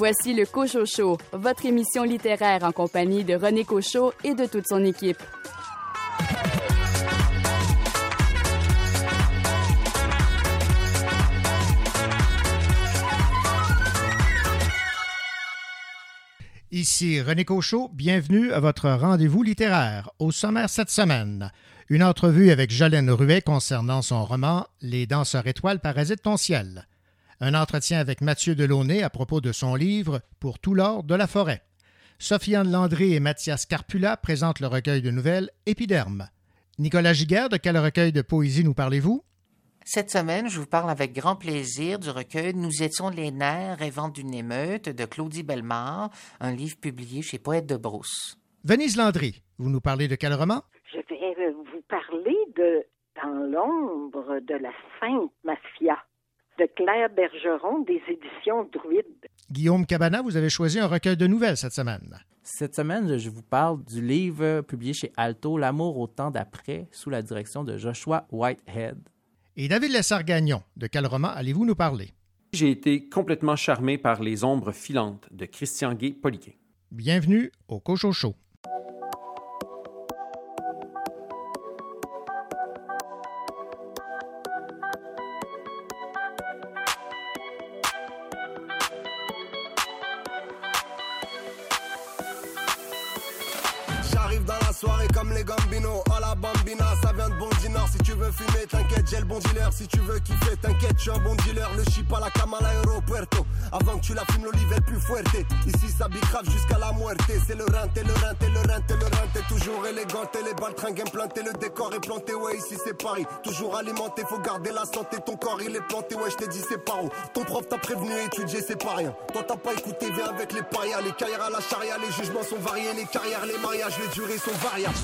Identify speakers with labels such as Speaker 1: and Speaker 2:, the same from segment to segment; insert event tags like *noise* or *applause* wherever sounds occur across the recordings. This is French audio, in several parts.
Speaker 1: Voici le Cochot Show, votre émission littéraire en compagnie de René Cochot et de toute son équipe.
Speaker 2: Ici René Cochot, bienvenue à votre rendez-vous littéraire. Au sommaire cette semaine, une entrevue avec Jolène Ruet concernant son roman Les danseurs étoiles parasitent ton ciel. Un entretien avec Mathieu Delaunay à propos de son livre Pour tout l'or de la forêt. Sofiane Landry et Mathias Carpula présentent le recueil de nouvelles Épiderme. Nicolas Giguère, de quel recueil de poésie nous parlez-vous?
Speaker 3: Cette semaine, je vous parle avec grand plaisir du recueil Nous étions les nerfs rêvant d'une émeute de Claudie Bellemare, un livre publié chez Poète de Brousse.
Speaker 2: Venise Landry, vous nous parlez de quel roman?
Speaker 4: Je vais vous parler de Dans l'ombre de la Sainte Mafia de Claire Bergeron des éditions Druide.
Speaker 2: Guillaume Cabana, vous avez choisi un recueil de nouvelles cette semaine.
Speaker 5: Cette semaine, je vous parle du livre publié chez Alto, L'amour au temps d'après, sous la direction de Joshua Whitehead.
Speaker 2: Et David Lessard-Gagnon, de quel roman allez-vous nous parler?
Speaker 6: J'ai été complètement charmé par Les ombres filantes de Christian Gay-Poliquin.
Speaker 2: Bienvenue au Cochon
Speaker 7: les Gambino à la bambina, ça vient de Si tu veux fumer, t'inquiète, j'ai le bon dealer. Si tu veux kiffer, t'inquiète, je suis un bon dealer. Le chip à la cama à l'aéropuerto. Avant que tu la fumes, l'olive est plus fuerte. Ici, ça bicrave jusqu'à la muerte. C'est le renté, le renté, le renté, le renté. Toujours élégant, les baltringues implanté, le décor est planté. Ouais, ici c'est Paris. Toujours alimenté, faut garder la santé. Ton corps il est planté, ouais, je t'ai dit c'est pas où. Ton prof t'a prévenu, étudier c'est pas rien. Toi t'as pas écouté, viens avec les parias. Les carrières à la charia, les jugements sont variés. Les carrières, les mariages, les durées sont variables.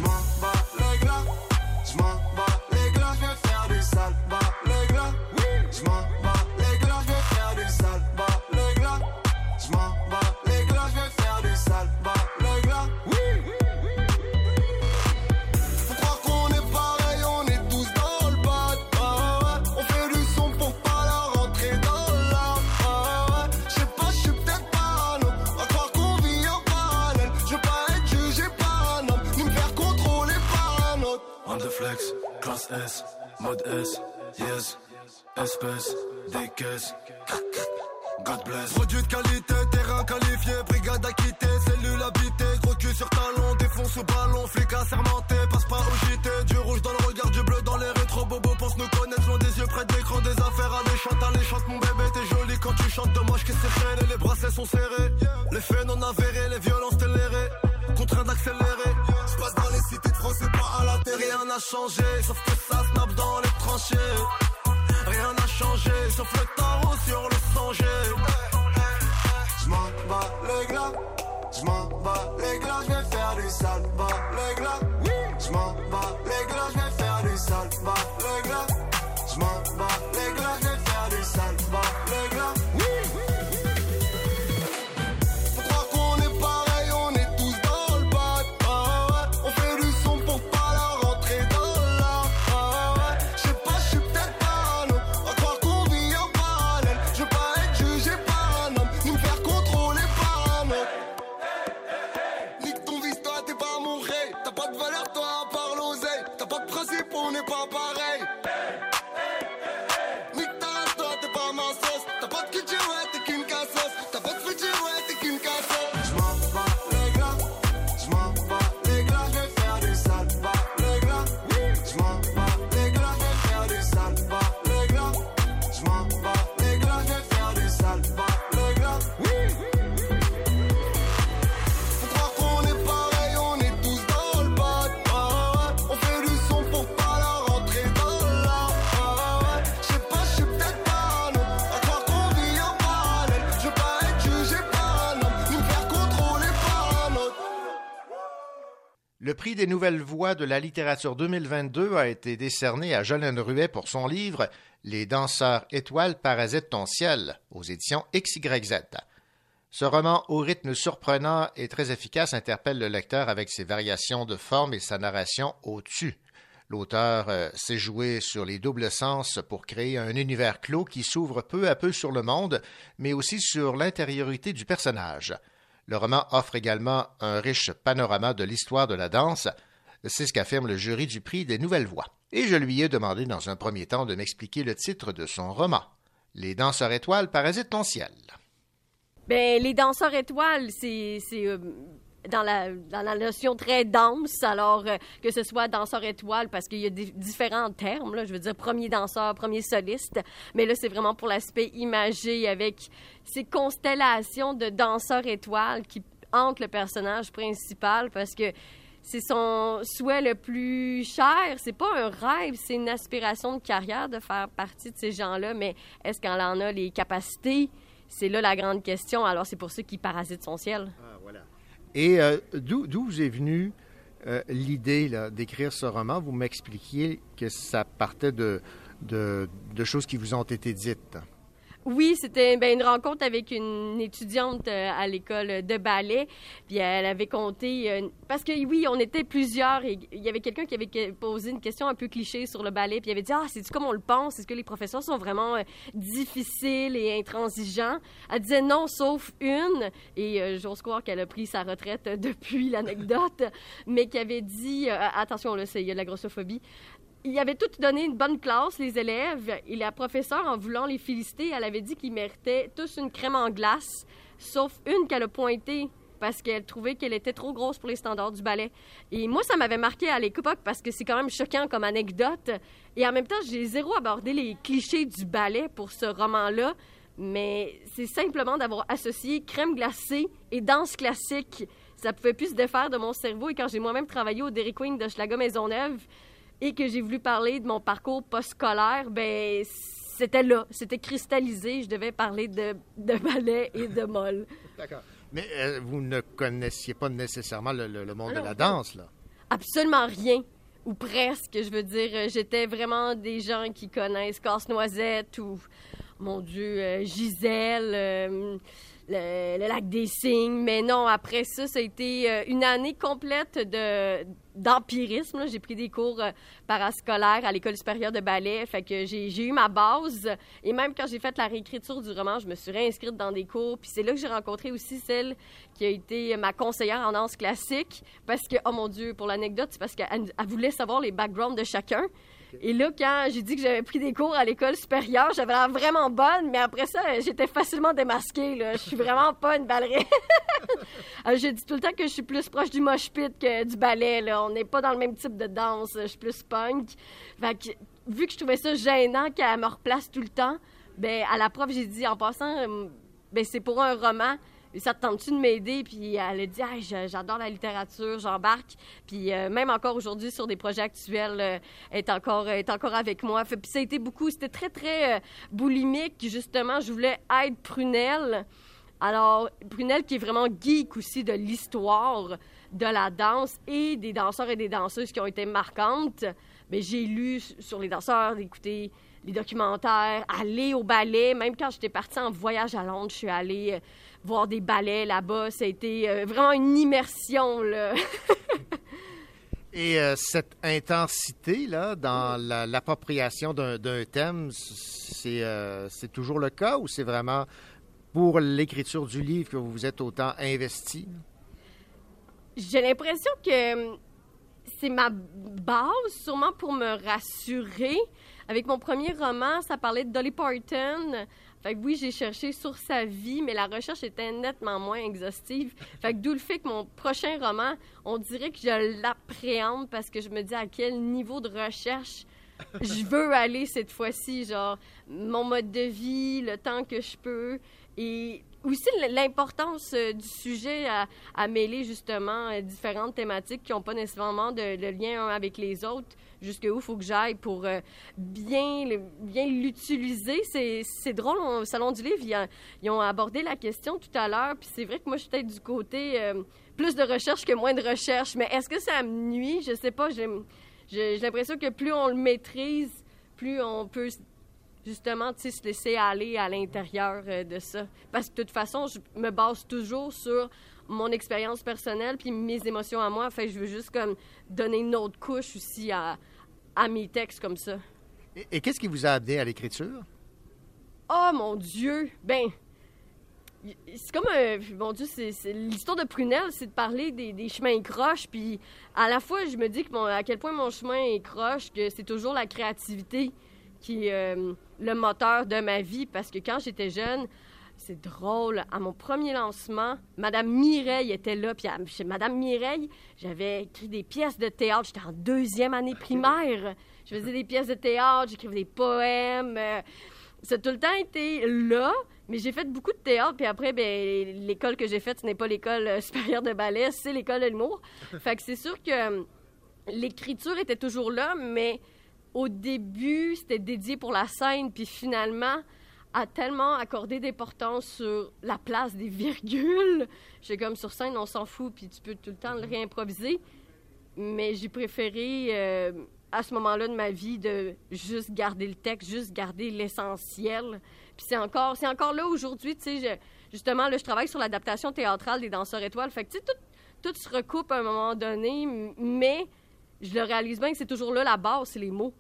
Speaker 8: Mode S, yes, espèce, des caisses. God bless.
Speaker 7: Produit de qualité, terrain qualifié, brigade acquittée, cellule habitée, gros cul sur talon, défonce au ballon, flic assermenté, passe pas au JT, du rouge dans le regard, du bleu dans les rétro bobo, pense nous connaître, loin des yeux près de l'écran, des affaires alléchantes, alléchantes, mon bébé, t'es joli quand tu chantes, dommage que c'est les bracelets sont serrés, les faits non avérés, les violences télérées, contraint d'accélérer, n'a changé, sauf que ça snap dans les tranchées. Rien n'a changé, sauf le tarot sur le songé. J'm'en bats les glas, j'm'en bats les glas, j'vais faire du sale, bats les glas. J'm'en bats
Speaker 2: des nouvelles voix de la littérature 2022 a été décerné à Jolène Ruet pour son livre Les danseurs étoiles parasitent ton ciel aux éditions XYZ. Ce roman au rythme surprenant et très efficace interpelle le lecteur avec ses variations de forme et sa narration au-dessus. L'auteur euh, s'est joué sur les doubles sens pour créer un univers clos qui s'ouvre peu à peu sur le monde, mais aussi sur l'intériorité du personnage. Le roman offre également un riche panorama de l'histoire de la danse. C'est ce qu'affirme le jury du prix des Nouvelles Voix. Et je lui ai demandé dans un premier temps de m'expliquer le titre de son roman. Les danseurs étoiles parasitent ton ciel.
Speaker 9: Ben, les danseurs étoiles, c'est euh, dans la, notion très dense, alors euh, que ce soit danseur étoile, parce qu'il y a différents termes, là, je veux dire premier danseur, premier soliste, mais là, c'est vraiment pour l'aspect imagé avec ces constellations de danseurs étoiles qui hantent le personnage principal, parce que c'est son souhait le plus cher. C'est pas un rêve, c'est une aspiration de carrière de faire partie de ces gens-là, mais est-ce qu'elle en a les capacités? C'est là la grande question. Alors, c'est pour ça qu'il parasite son ciel.
Speaker 2: Ah. Et euh, d'où vous est venue euh, l'idée d'écrire ce roman? Vous m'expliquiez que ça partait de, de, de choses qui vous ont été dites.
Speaker 9: Oui, c'était ben, une rencontre avec une étudiante euh, à l'école de ballet. Puis elle avait compté. Euh, parce que oui, on était plusieurs et il y avait quelqu'un qui avait posé une question un peu cliché sur le ballet. Puis il avait dit Ah, c'est-tu comme on le pense? Est-ce que les professeurs sont vraiment euh, difficiles et intransigeants? Elle disait non, sauf une. Et j'ose croire qu'elle a pris sa retraite *laughs* depuis l'anecdote, mais qui avait dit Attention, là, il y a de la grossophobie il avait tout donné une bonne classe, les élèves, et la professeure, en voulant les féliciter, elle avait dit qu'ils méritaient tous une crème en glace, sauf une qu'elle a pointée parce qu'elle trouvait qu'elle était trop grosse pour les standards du ballet. Et moi, ça m'avait marqué à l'époque parce que c'est quand même choquant comme anecdote. Et en même temps, j'ai zéro abordé les clichés du ballet pour ce roman-là. Mais c'est simplement d'avoir associé crème glacée et danse classique. Ça pouvait plus se défaire de mon cerveau. Et quand j'ai moi-même travaillé au Dairy Queen de Schlager Maisonneuve, et que j'ai voulu parler de mon parcours post-scolaire, ben c'était là, c'était cristallisé. Je devais parler de, de ballet et de molle.
Speaker 2: D'accord. Mais euh, vous ne connaissiez pas nécessairement le, monde de la danse, là?
Speaker 9: Absolument rien. Ou presque, je veux dire. Euh, j'étais vraiment des gens qui connaissent Casse-Noisette ou, mon Dieu, euh, Gisèle le, lac des Cygnes. Mais non, après ça, ça a été une année complète de d'empirisme. J'ai pris des cours euh, parascolaires à l'école supérieure de ballet. Fait que j'ai eu ma base. Et même quand j'ai fait la réécriture du roman, je me suis réinscrite dans des cours. Puis c'est là que j'ai rencontré aussi celle qui a été ma conseillère en danse classique. Parce que, oh mon Dieu, pour l'anecdote, c'est parce qu'elle voulait savoir les backgrounds de chacun. Et là, quand j'ai dit que j'avais pris des cours à l'école supérieure, j'avais l'air vraiment bonne, mais après ça, j'étais facilement démasquée. Je suis vraiment pas une ballerine. *laughs* je dis tout le temps que je suis plus proche du mosh pit que du ballet. On n'est pas dans le même type de danse. Je suis plus punk. Fait vu que je trouvais ça gênant qu'elle me replace tout le temps, ben à la prof, j'ai dit en passant, euh, ben c'est pour un roman ça te tente-tu de m'aider? Puis elle a dit, j'adore la littérature, j'embarque. Puis euh, même encore aujourd'hui, sur des projets actuels, euh, est encore, est encore avec moi. puis ça a été beaucoup, c'était très, très euh, boulimique. Justement, je voulais être Prunelle. Alors, Prunelle qui est vraiment geek aussi de l'histoire de la danse et des danseurs et des danseuses qui ont été marquantes. Mais j'ai lu sur les danseurs, d'écouter les documentaires, aller au ballet. Même quand j'étais partie en voyage à Londres, je suis allée voir des ballets là-bas. Ça a été euh, vraiment une immersion. Là. *laughs*
Speaker 2: Et euh, cette intensité-là dans l'appropriation d'un thème, euh, c'est toujours le cas ou c'est vraiment pour l'écriture du livre que vous vous êtes autant investi?
Speaker 9: J'ai l'impression que hum, c'est ma base, sûrement pour me rassurer. Avec mon premier roman, ça parlait de Dolly Parton. Fait que oui, j'ai cherché sur sa vie, mais la recherche était nettement moins exhaustive. Fait que d'où le fait que mon prochain roman, on dirait que je l'appréhende parce que je me dis à quel niveau de recherche je veux aller cette fois-ci. Genre, mon mode de vie, le temps que je peux. Et aussi l'importance euh, du sujet à, mêler justement euh, différentes thématiques qui n'ont pas nécessairement de, lien avec les autres. Jusqu'où il faut que j'aille pour euh, bien, bien l'utiliser. C'est drôle, au Salon du Livre, ils, ont abordé la question tout à l'heure, puis c'est vrai que moi, je suis peut-être du côté plus de recherche que moins de recherche, mais est-ce que ça me nuit? Je sais pas, j'ai l'impression que plus on le maîtrise, plus on peut justement, se laisser aller à l'intérieur euh, de ça. Parce que de toute façon, je me base toujours sur mon expérience personnelle puis mes émotions à moi. Fait je veux juste comme donner une autre couche aussi à, à mes textes comme ça.
Speaker 2: Et, et qu'est-ce qui vous a amené à l'écriture?
Speaker 9: Oh mon Dieu! Ben, c'est comme un. Mon Dieu, c'est c'est- l'histoire de Prunelle, c'est de parler des, des chemins croches. Puis à la fois, je me dis que mon- à quel point mon chemin est croche, que c'est toujours la créativité qui est euh, le moteur de ma vie. Parce que quand j'étais jeune, c'est drôle. À mon premier lancement, Madame Mireille était là. Puis à- chez Madame Mireille, j'avais écrit des pièces de théâtre. J'étais en deuxième année primaire. Je faisais des pièces de théâtre, j'écrivais des poèmes. euh, ça a tout le temps été là, mais j'ai fait beaucoup de théâtre. Puis après, ben, l'école que j'ai faite, ce n'est pas l'école euh, supérieure de ballet, c'est l'école de l'humour. *laughs* fait que c'est sûr que euh, l'écriture était toujours là, mais au début, c'était dédié pour la scène. Puis finalement, a tellement accordé d'importance sur la place des virgules. J'ai comme sur scène, on s'en fout, puis tu peux tout le temps le réimproviser. Mais j'ai préféré, euh, à ce moment-là de ma vie, de juste garder le texte, juste garder l'essentiel. Puis c'est encore, c'est encore là aujourd'hui, tu sais, justement, là, je travaille sur l'adaptation théâtrale des Danseurs étoiles. Fait que, tu sais, tout, tout se recoupe à un moment donné, mais je le réalise bien que c'est toujours là la base, c'est les mots.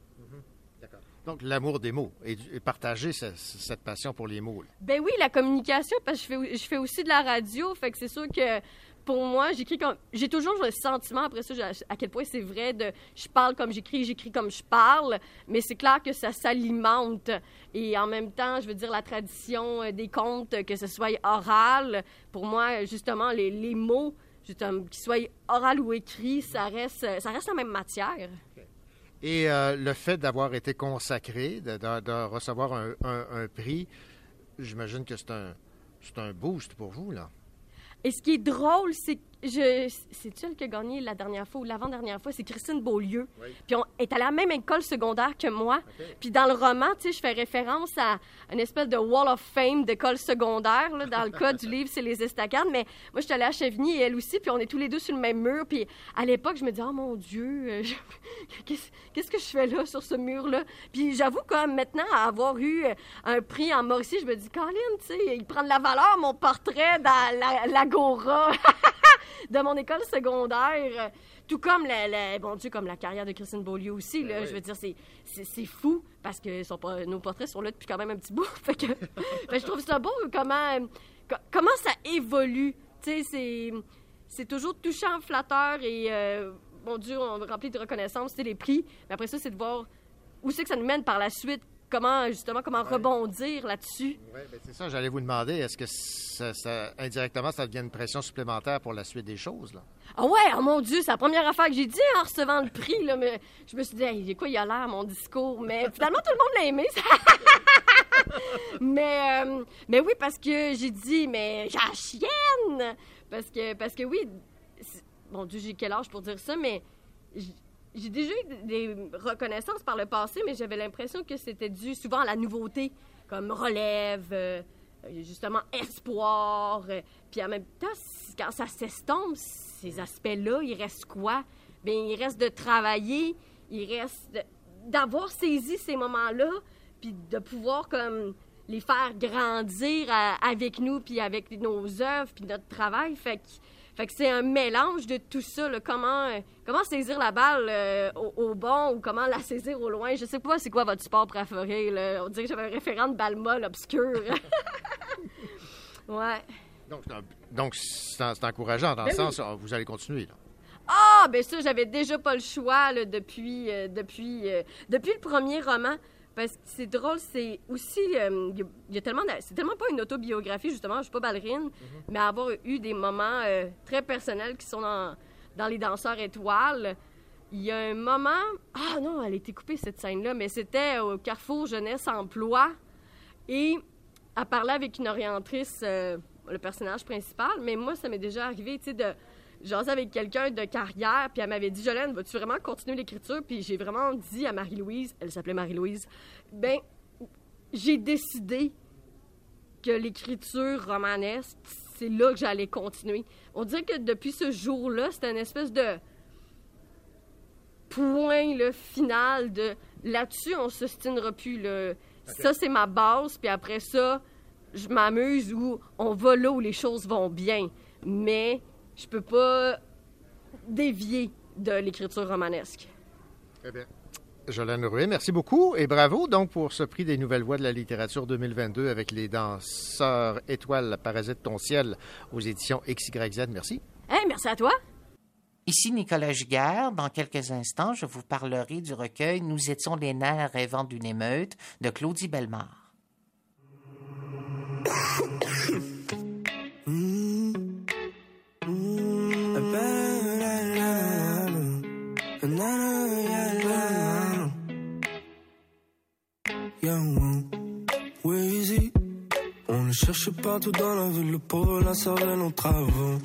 Speaker 2: Donc, l'amour des mots et, partager ce- cette passion pour les mots. là.
Speaker 9: Ben oui, la communication, parce que je fais, aussi de la radio, fait que c'est sûr que pour moi, j'écris comme. J'ai toujours le sentiment, après ça, à quel point c'est vrai de. Je parle comme j'écris, j'écris comme je parle, mais c'est clair que ça s'alimente. Et en même temps, je veux dire, la tradition euh, des contes, que ce soit oral, pour moi, justement, les, mots, justement, qu'ils soient oral ou écrit, ça reste, ça reste la même matière.
Speaker 2: Et euh, le fait d'avoir été consacré, de, recevoir un, prix, j'imagine que c'est un, un boost pour vous, là.
Speaker 9: Et ce qui est drôle, c'est que je. C'est elle qui a gagné la dernière fois ou l'avant-dernière fois, c'est Christine Beaulieu. Puis on est à la même école secondaire que moi. Puis dans le roman, tu sais, je fais référence à une espèce de Wall of Fame d'école secondaire. là. Dans le cas du *laughs* livre, c'est les estacades. Mais moi, je suis allée à Chevigny et elle aussi, puis on est tous les deux sur le même mur. Puis à l'époque, je me dis, oh mon Dieu, euh, je- *laughs* qu'est-ce que je fais là, sur ce mur-là? Puis j'avoue, comme maintenant, à avoir eu euh, un prix en Mauricie, je me dis, Colin, tu sais, il prend de la valeur, mon portrait dans la- l'Agora *laughs* de mon école secondaire. Tout comme la, la- bon Dieu, comme la carrière de Christine Beaulieu aussi. Là, Je veux dire, c'est, fou parce que son nos portraits sont là depuis quand même un petit bout. *laughs* fait que, je trouve ça beau comment, co- comment ça évolue. Tu sais, c'est, c'est toujours touchant, flatteur et, euh, mon Dieu, on rempli de reconnaissance, c'est les prix. Mais après ça, c'est de voir où c'est que ça nous mène par la suite. Comment, justement, comment rebondir là-dessus.
Speaker 2: Oui, ben, c'est ça, j'allais vous demander, est-ce que ça, ça- indirectement, ça devient une pression supplémentaire pour la suite des choses, là?
Speaker 9: Ah ouais, oh mon Dieu, c'est la première affaire que j'ai dit en recevant le prix. Là, mais je me suis dit, hey, quoi, il a l'air, mon discours. Mais finalement, tout le monde l'a aimé. *laughs* mais, euh, mais oui, parce que j'ai dit, mais j'ai la chienne. Parce que, parce que oui, mon Dieu, j'ai quel âge pour dire ça, mais j'ai déjà eu des reconnaissances par le passé, mais j'avais l'impression que c'était dû souvent à la nouveauté, comme relève, euh, justement espoir. euh, puis en même temps, quand ça s'estompe, ces aspects-là, il reste quoi? Bien, il reste de travailler, il reste d'avoir saisi ces moments-là, puis de pouvoir comme les faire grandir avec nous, puis avec nos œuvres, puis notre travail. Fait que, fait que c'est un mélange de tout ça. là. Comment, euh, comment saisir la balle euh, au, au bon ou comment la saisir au loin? Je sais pas c'est quoi votre sport préféré. Là. On dirait que j'avais un référent de balle molle obscur. *laughs* ouais.
Speaker 2: Donc, c'est donc, encourageant dans le
Speaker 9: Ben oui.
Speaker 2: sens, où vous allez continuer, là.
Speaker 9: Ah, ben ça, j'avais déjà pas le choix là, depuis, euh, depuis, depuis le premier roman. Parce que c'est drôle, c'est aussi. euh, Il y a- il y, a tellement. C'est tellement pas une autobiographie, justement, je suis pas ballerine, mais avoir eu des moments euh, très personnels qui sont dans, dans Les Danseurs Étoiles. Il y a un moment. Ah non, elle a été coupée cette scène-là, mais c'était au Carrefour Jeunesse Emploi. Et elle parlait avec une orientrice, euh, le personnage principal, mais moi, ça m'est déjà arrivé, tu sais, de jaser avec quelqu'un de carrière, puis elle m'avait dit, Jolène, vas-tu vraiment continuer l'écriture? Puis j'ai vraiment dit à Marie-Louise, elle s'appelait Marie-Louise, ben, j'ai décidé que l'écriture romanesque, c'est là que j'allais continuer. On dirait que depuis ce jour-là, c'était une espèce de point le final de là-dessus, on se stinera plus. Là. Ça, c'est ma base, puis après ça, je m'amuse ou on va là où les choses vont bien. Mais je peux pas dévier de l'écriture romanesque.
Speaker 2: Très bien. Jolene Rouet, merci beaucoup et bravo donc pour ce prix des nouvelles voix de la littérature 2022 avec les danseurs étoiles Parasite ton ciel aux éditions XYZ. Merci.
Speaker 9: Hey, merci à toi.
Speaker 3: Ici Nicolas Giguère. Dans quelques instants, je vous parlerai du recueil Nous étions les nerfs rêvant d'une émeute de Claudie Bellemare.
Speaker 8: On le cherche partout dans la ville, le pauvre la cervelle en travaux.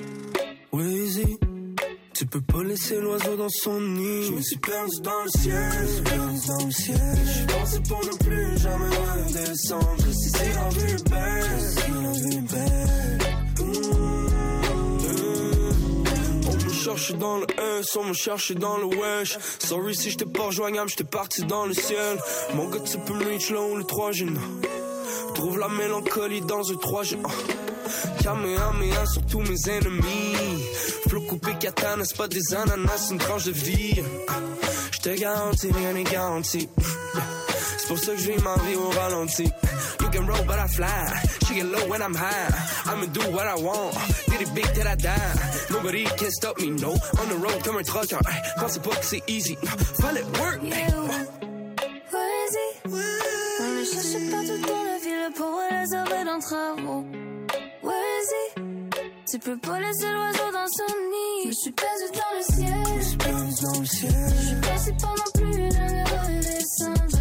Speaker 8: Weezy, tu peux pas laisser l'oiseau dans son nid. Je me suis perdu dans le ciel, je suis perdu dans le ciel. Je pensé pour ne plus jamais redescendre. Si c'est la vue est belle, si la vue est belle. Cherche dans le S, on me cherche dans le wesh. Sorry si j'étais pas rejoignable, j'étais parti dans le ciel. Mon gars, tu peux me reach là où le 3 G. Trouve la mélancolie dans un 3 G. Kamehameha sur tous mes ennemis. Flot coupé katana, c'est pas des ananas, une tranche de vie. Je te garantis, rien n'est garanti. Pour ça que je vis ma vie au ralenti. You can roll, but I fly. She get low when I'm high. I'ma do what I want. Did it big till I die? Nobody can stop me, no. On the road comme un trucker. Pensez pas que c'est easy. Fallait work.
Speaker 10: On le cherche partout dans la ville pour les arrêts d'un travaux. Vas-y, tu peux pas laisser l'oiseau dans son nid. Je suis perdu dans le ciel. Je suis perdu dans le ciel. Je suis passé pendant plus jamais redescendre. Je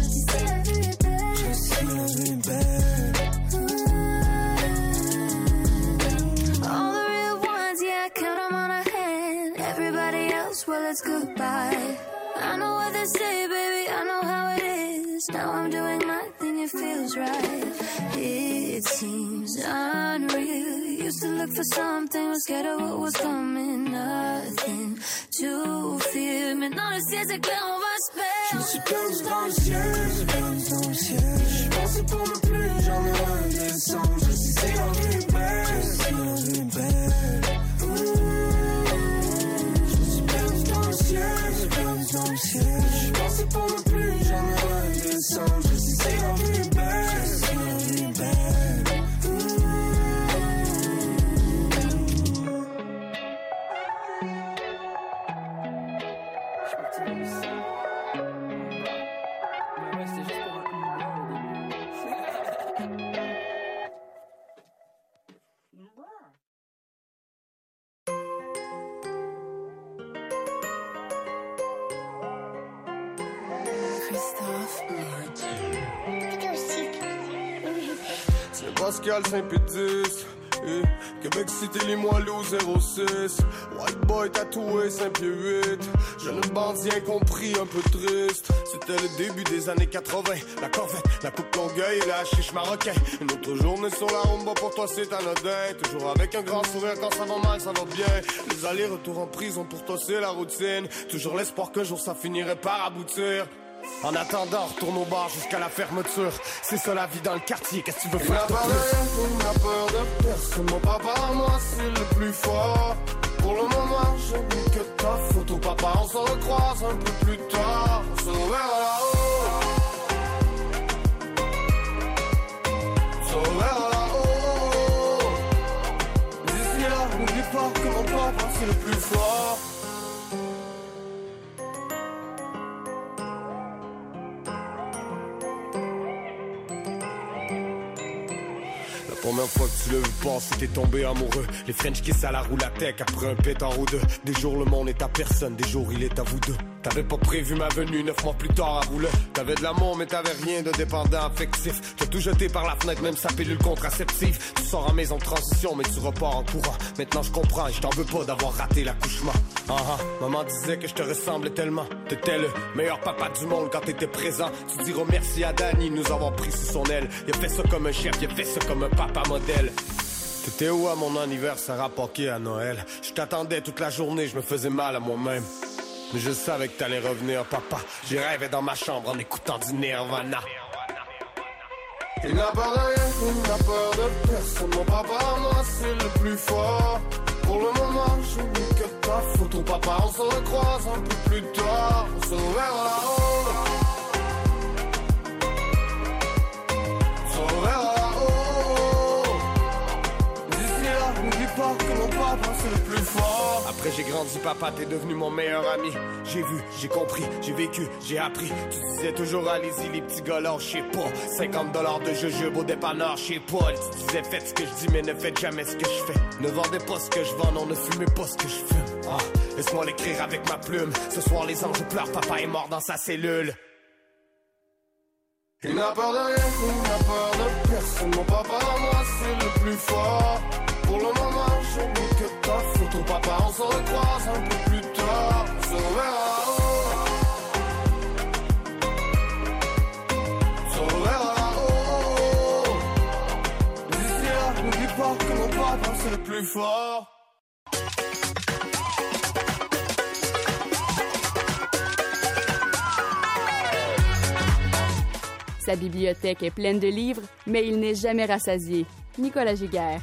Speaker 10: well, it's goodbye. I know what they say, baby, I know how it is. Now I'm doing my thing, it feels right. It seems unreal. Used to look for something, was scared of what was coming. Nothing to fear.
Speaker 8: Je me suis perdu dans le ciel, je suis perdu dans le ciel. Je suis pensé pour ne plus jamais redescendre. Je vie est belle, je sais si la suis perdu. Je suis pour plus jamais. Je est belle, je est belle.
Speaker 11: Pascal Saint-Pédis. eh, Québec Cité Limoilou 06 White boy tatoué 5 pieds 8 Jeune bandit incompris un peu triste. C'était le début des années 80 La corvette, la coupe longueuil et la chiche marocain. Une autre journée sur la rumba pour toi c'est anodin. Toujours avec un grand sourire quand ça va mal ça va bien. Les allers-retours en prison pour toi c'est la routine. Toujours l'espoir qu'un jour ça finirait par aboutir en attendant, retourne au bar jusqu'à la fermeture. C'est ça la vie dans le quartier, qu'est-ce que tu veux faire de plus On a peur de personne, mon papa, moi c'est le plus fort. Pour le moment, je n'ai que ta photo, papa, on se recroise un peu plus tard. On se reverra là-haut. On se reverra là-haut. D'ici là, n'oublie pas que mon papa c'est le plus fort. La première fois que tu vu passer, t'es tombé amoureux. Les French kiss à la roue la tech après un pétard ou deux. Des jours le monde est à personne, des jours il est à vous deux. T'avais pas prévu ma venue neuf mois plus tard à rouler. T'avais de l'amour mais t'avais rien de dépendant affectif. T'as tout jeté par la fenêtre, même sa pilule contraceptive. Tu sors en maison de transition mais tu repars en courant. Maintenant je comprends et je t'en veux pas d'avoir raté l'accouchement. Ah ah, maman disait que je te ressemblais tellement. T'étais le meilleur papa du monde quand t'étais présent. Tu diras merci à Danny nous avoir pris sous son aile. Il a fait ça comme un chef, il a fait ça comme un papa modèle. T'étais où à mon anniversaire à Poké à Noël? Je t'attendais toute la journée, je me faisais mal à moi-même. Mais je savais que t'allais revenir, papa. J'ai rêvé dans ma chambre en écoutant du Nirvana. Il n'a de rien, il n'a peur de personne. Mon papa, moi, c'est le plus fort. Pour le moment, je n'ai que ta photo, papa. On se recroise un peu plus tard. On se reverra là-haut.
Speaker 8: C'est le plus fort. Après j'ai grandi, papa, t'es devenu mon meilleur ami. J'ai vu, j'ai compris, j'ai vécu, j'ai appris. Tu disais toujours allez-y les petits gars je sais pas. 50 dollars de jeu au dépanneur, sais pas. Tu disais faites ce que je dis, mais ne faites jamais ce que je fais. Ne vendez pas ce que je vends, non, ne fumez pas ce que je fume. Ah, laisse-moi l'écrire avec ma plume. Ce soir les anges pleurent, papa est mort dans sa cellule. Il n'a peur de rien, il n'a peur de personne. Mon papa, moi, c'est le plus fort. Pour le moment, je photo. Papa, on se recroise un peu plus tard. On se reverra. C'est le plus fort.
Speaker 1: Sa bibliothèque est pleine de livres, mais il n'est jamais rassasié. Nicolas Giguère.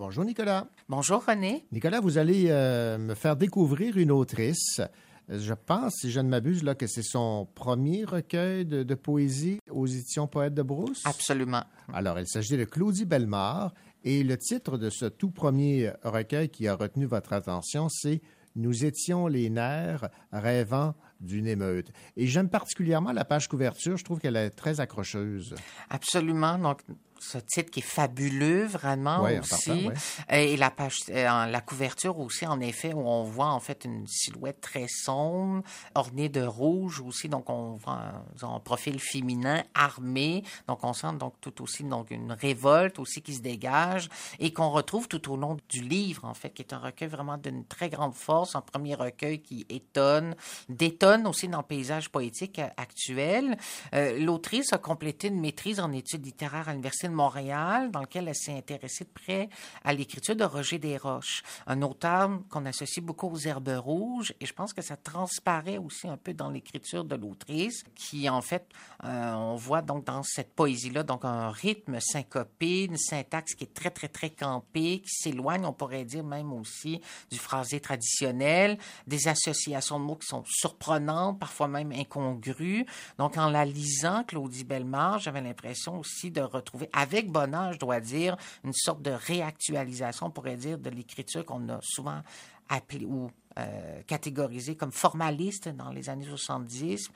Speaker 2: Bonjour Nicolas.
Speaker 3: Bonjour René.
Speaker 2: Nicolas, vous allez euh, me faire découvrir une autrice. Je pense, si je ne m'abuse, là, que c'est son premier recueil de, de poésie aux éditions Poète de Brousse.
Speaker 3: Absolument.
Speaker 2: Alors, il s'agit de Claudie Bellemare et le titre de ce tout premier recueil qui a retenu votre attention, c'est Nous étions les nerfs rêvant d'une émeute. Et j'aime particulièrement la page couverture, je trouve qu'elle est très accrocheuse.
Speaker 3: Absolument. Donc, ce titre qui est fabuleux vraiment
Speaker 2: Ouais,
Speaker 3: aussi.
Speaker 2: partant, ouais.
Speaker 3: Et la page, euh, la couverture aussi, en effet, où on voit en fait une silhouette très sombre, ornée de rouge aussi. Donc, on voit un, un profil féminin armé. Donc, on sent donc tout aussi donc une révolte aussi qui se dégage et qu'on retrouve tout au long du livre, en fait, qui est un recueil vraiment d'une très grande force. Un premier recueil qui étonne, détonne aussi dans le paysage poétique euh, actuel. Euh, L'autrice a complété une maîtrise en études littéraires à l'Université Montréal, dans lequel elle s'est intéressée de près à l'écriture de Roger Desroches, un auteur qu'on associe beaucoup aux herbes rouges, et je pense que ça transparaît aussi un peu dans l'écriture de l'autrice, qui en fait, euh, on voit donc dans cette poésie-là, donc un rythme syncopé, une syntaxe qui est très, très, très campée, qui s'éloigne, on pourrait dire même aussi, du phrasé traditionnel, des associations de mots qui sont surprenantes, parfois même incongrues. Donc, en la lisant, Claudie Bellemare, j'avais l'impression aussi de retrouver, avec bonheur, je dois dire, une sorte de réactualisation, on pourrait dire, de l'écriture qu'on a souvent appelée ou euh, catégorisée comme formaliste dans les années 70.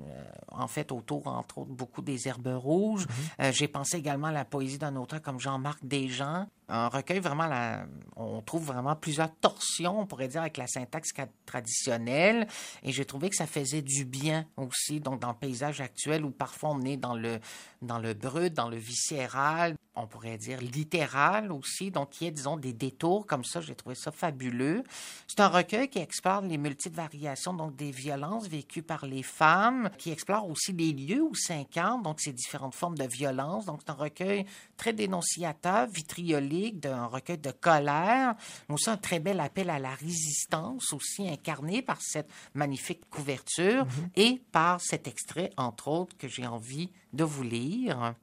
Speaker 3: Euh, en fait, autour, entre autres, beaucoup des herbes rouges. Euh, J'ai pensé également à la poésie d'un auteur comme Jean-Marc Desjans. Un recueil vraiment, la- on trouve vraiment plusieurs torsions, on pourrait dire, avec la syntaxe traditionnelle. Et j'ai trouvé que ça faisait du bien aussi, donc dans le paysage actuel où parfois on est dans le, dans le brut, dans le viscéral, on pourrait dire littéral aussi. Donc, il y a, disons, des détours comme ça. J'ai trouvé ça fabuleux. C'est un recueil qui explore les multiples variations, donc des violences vécues par les femmes, qui explore aussi les lieux où s'incarnent, donc ces différentes formes de violence. Donc, c'est un recueil très dénonciateur, vitriolique, d'un recueil de colère, mais aussi un très bel appel à la résistance, aussi incarné par cette magnifique couverture et par cet extrait, entre autres, que j'ai envie de vous lire.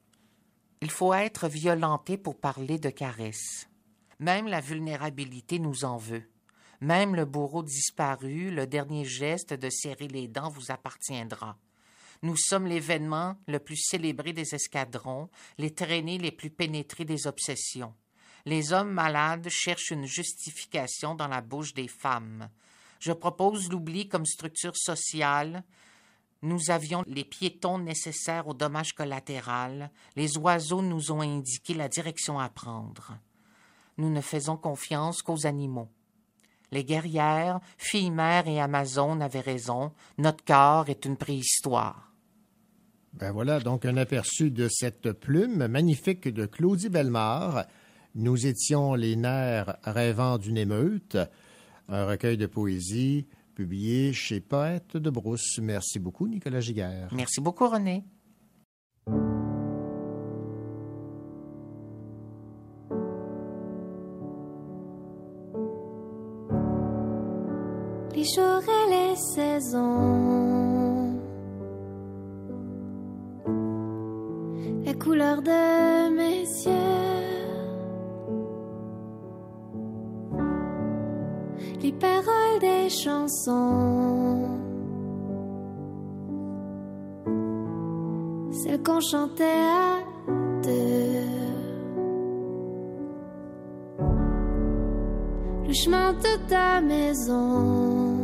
Speaker 3: Il faut être violenté pour parler de caresse. Même la vulnérabilité nous en veut. Même le bourreau disparu, le dernier geste de serrer les dents vous appartiendra. Nous sommes l'événement le plus célébré des escadrons, les traînées les plus pénétrées des obsessions. Les hommes malades cherchent une justification dans la bouche des femmes. Je propose l'oubli comme structure sociale, nous avions les piétons nécessaires au dommage collatéral. Les oiseaux nous ont indiqué la direction à prendre. Nous ne faisons confiance qu'aux animaux. Les guerrières, filles mères et amazones avaient raison. Notre corps est une préhistoire.
Speaker 2: Ben voilà donc un aperçu de cette plume magnifique de Claudie Bellemare. Nous étions les nerfs rêvant d'une émeute, un recueil de poésie publié chez Poète de Brousse. Merci beaucoup, Nicolas Giguère.
Speaker 3: Merci beaucoup, René.
Speaker 12: Les jours et les saisons, les couleurs de mes yeux, les paroles
Speaker 13: des chansons. Celles qu'on chantait à chemin de ta maison.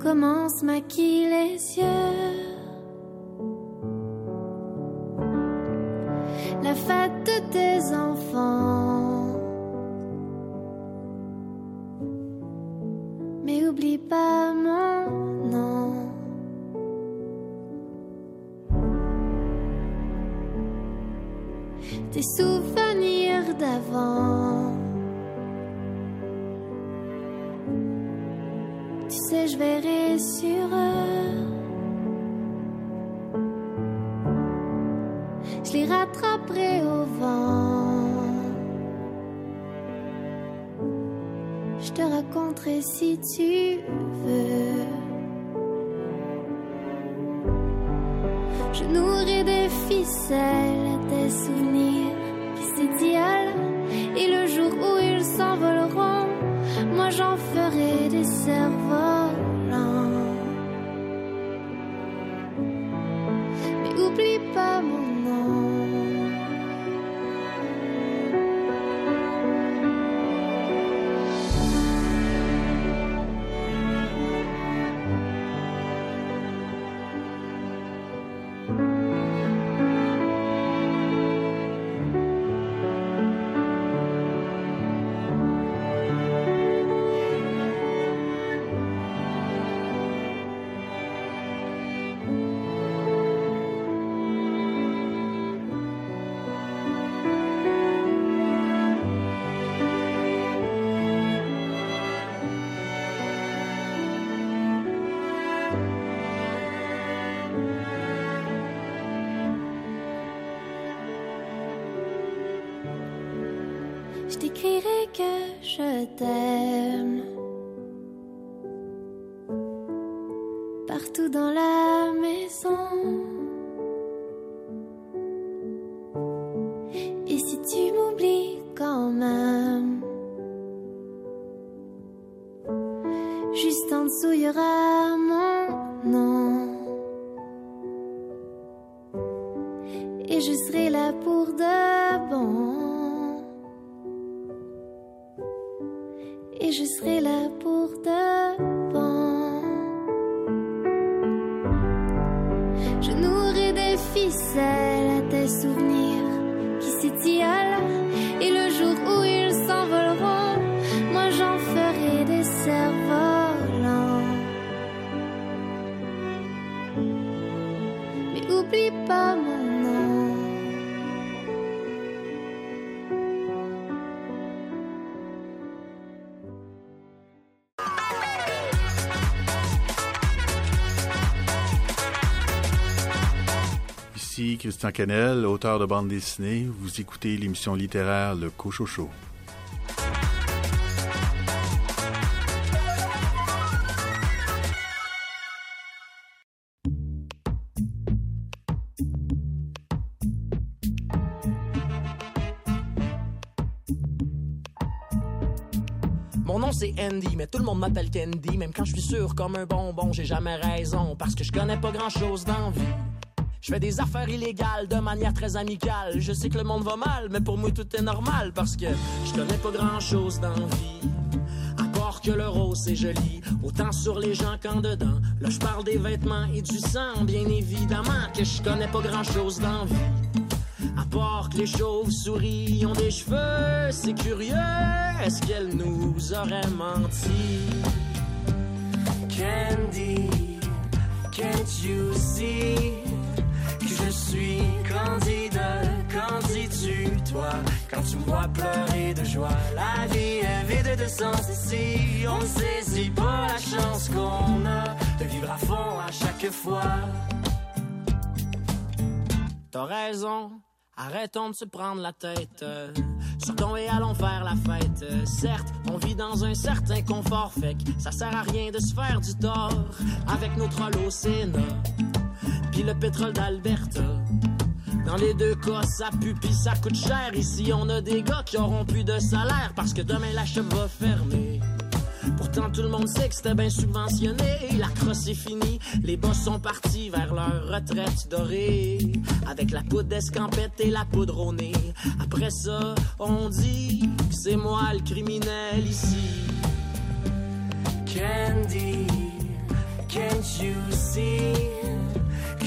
Speaker 13: Commence maquille les yeux. Partout dans
Speaker 14: Christian Canel, auteur de bande dessinée. Vous écoutez l'émission littéraire Le Cochocho.
Speaker 15: Mon nom c'est Andy, mais tout le monde m'appelle Candy. Même quand je suis sûr comme un bonbon, j'ai jamais raison. Parce que je connais pas grand chose dans vie. Je fais des affaires illégales de manière très amicale. Je sais que le monde va mal, mais pour moi tout est normal. Parce que je connais pas grand chose dans vie. À part que le rose c'est joli, autant sur les gens qu'en dedans. Là je parle des vêtements et du sang, bien évidemment que je connais pas grand chose dans vie. À part que les chauves-souris ont des cheveux, c'est curieux, est-ce qu'elles nous auraient menti? Candy, can't you see? Je suis candide, qu'en dis-tu, toi, quand tu vois pleurer de joie? La vie est vide de sens ici, on ne saisit pas la chance qu'on a de vivre à fond à chaque fois? T'as raison, arrêtons de se prendre la tête. Sortons et allons faire la fête. Certes, on vit dans un certain confort, fait que ça sert à rien de se faire du tort avec au Sénat. Puis le pétrole d'Alberta. Dans les deux cas, ça pue ça coûte cher. Ici, on a des gars qui auront plus de salaire parce que demain la shop va fermer. Pourtant, tout le monde sait que c'était bien subventionné. La crosse est finie, les boss sont partis vers leur retraite dorée. Avec la poudre d'escampette et la poudre. Après ça, on dit que c'est moi le criminel ici. Candy, can't you see?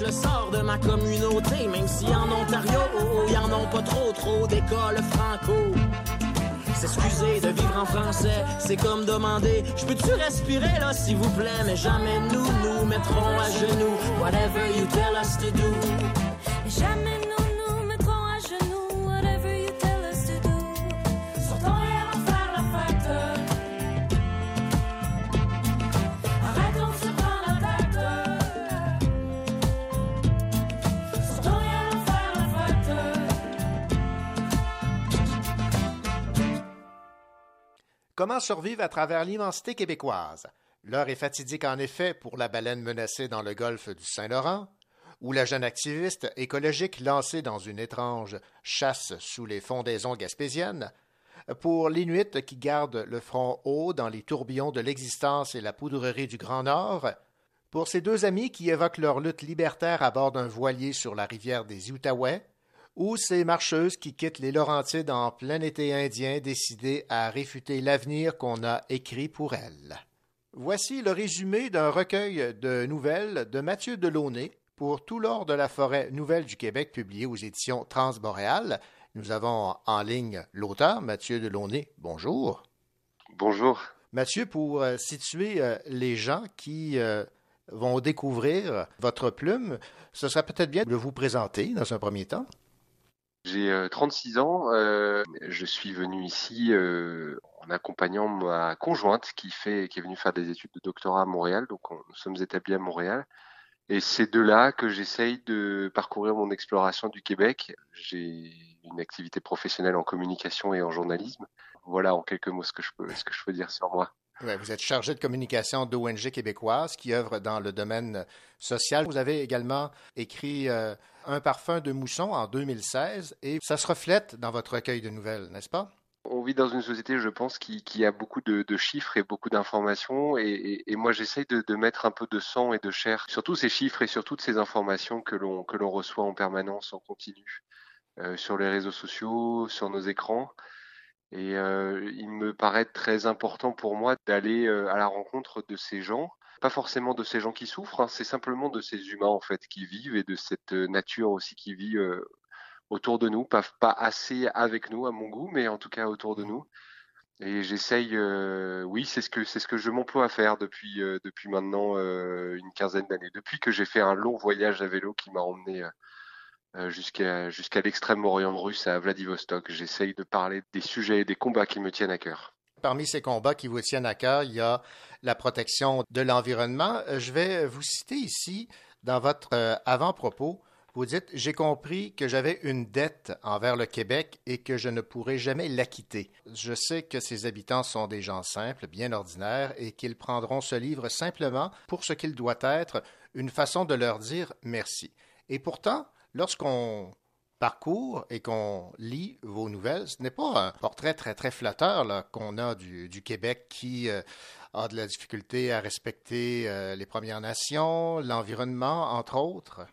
Speaker 15: Le sort de ma communauté. Même si en Ontario, y en ont pas trop, trop d'écoles franco. S'excuser de vivre en français, c'est comme demander Je peux-tu respirer là s'il vous plaît? Mais jamais nous nous mettrons à genoux Whatever you tell us to do
Speaker 2: Comment survivre à travers l'immensité québécoise? L'heure est fatidique en effet pour la baleine menacée dans le golfe du Saint-Laurent, ou la jeune activiste écologique lancée dans une étrange chasse sous les fondaisons gaspésiennes, pour l'Inuit qui garde le front haut dans les tourbillons de l'existence et la poudrerie du Grand Nord, pour ces deux amis qui évoquent leur lutte libertaire à bord d'un voilier sur la rivière des Outaouais, ou ces marcheuses qui quittent les Laurentides en plein été indien décidées à réfuter l'avenir qu'on a écrit pour elles. Voici le résumé d'un recueil de nouvelles de Mathieu Delaunay pour Tout l'or de la forêt nouvelle du Québec publié aux éditions Transboréal. Nous avons en ligne l'auteur, Mathieu Delaunay. Bonjour.
Speaker 16: Bonjour.
Speaker 2: Mathieu, pour euh, situer euh, les gens qui euh, vont découvrir votre plume, ce serait peut-être bien de vous présenter dans un premier temps.
Speaker 16: J'ai euh, 36 ans. euh, je suis venu ici euh, en accompagnant ma conjointe qui fait, qui est venue faire des études de doctorat à Montréal. Donc, on- nous sommes établis à Montréal. Et c'est de là que j'essaye de parcourir mon exploration du Québec. J'ai une activité professionnelle en communication et en journalisme. Voilà en quelques mots ce que je peux, ce que je peux dire sur moi.
Speaker 2: Vous êtes chargé de communication d'ONG québécoise qui œuvre dans le domaine social. Vous avez également écrit euh, Un parfum de mousson en 2016 et ça se reflète dans votre recueil de nouvelles, n'est-ce pas?
Speaker 16: On vit dans une société, je pense, qui, a beaucoup de, chiffres et beaucoup d'informations. Et, moi, j'essaye de, mettre un peu de sang et de chair sur tous ces chiffres et sur toutes ces informations que l'on que l'on reçoit en permanence, en continu, euh, sur les réseaux sociaux, sur nos écrans. Et euh, il me paraît très important pour moi d'aller euh, à la rencontre de ces gens, pas forcément de ces gens qui souffrent, hein, c'est simplement de ces humains en fait qui vivent et de cette nature aussi qui vit euh, autour de nous, pas, pas assez avec nous à mon goût, mais en tout cas autour de nous. Et j'essaye, oui, c'est ce que c'est ce que je m'emploie à faire depuis depuis maintenant une quinzaine d'années, depuis que j'ai fait un long voyage à vélo qui m'a emmené jusqu'à jusqu'à l'extrême-orient russe à Vladivostok. J'essaye de parler des sujets et des combats qui me tiennent à cœur.
Speaker 2: Parmi ces combats qui vous tiennent à cœur, il y a la protection de l'environnement. Euh, Je vais vous citer ici, dans votre euh, avant-propos, vous dites J'ai compris que j'avais une dette envers le Québec et que je ne pourrais jamais l'acquitter. Je sais que ses habitants sont des gens simples, bien ordinaires, et qu'ils prendront ce livre simplement pour ce qu'il doit être, une façon de leur dire merci. Et pourtant, lorsqu'on parcourt et qu'on lit vos nouvelles, ce n'est pas un portrait très très flatteur qu'on a du, du Québec qui euh, a de la difficulté à respecter euh, les Premières Nations, l'environnement, entre autres.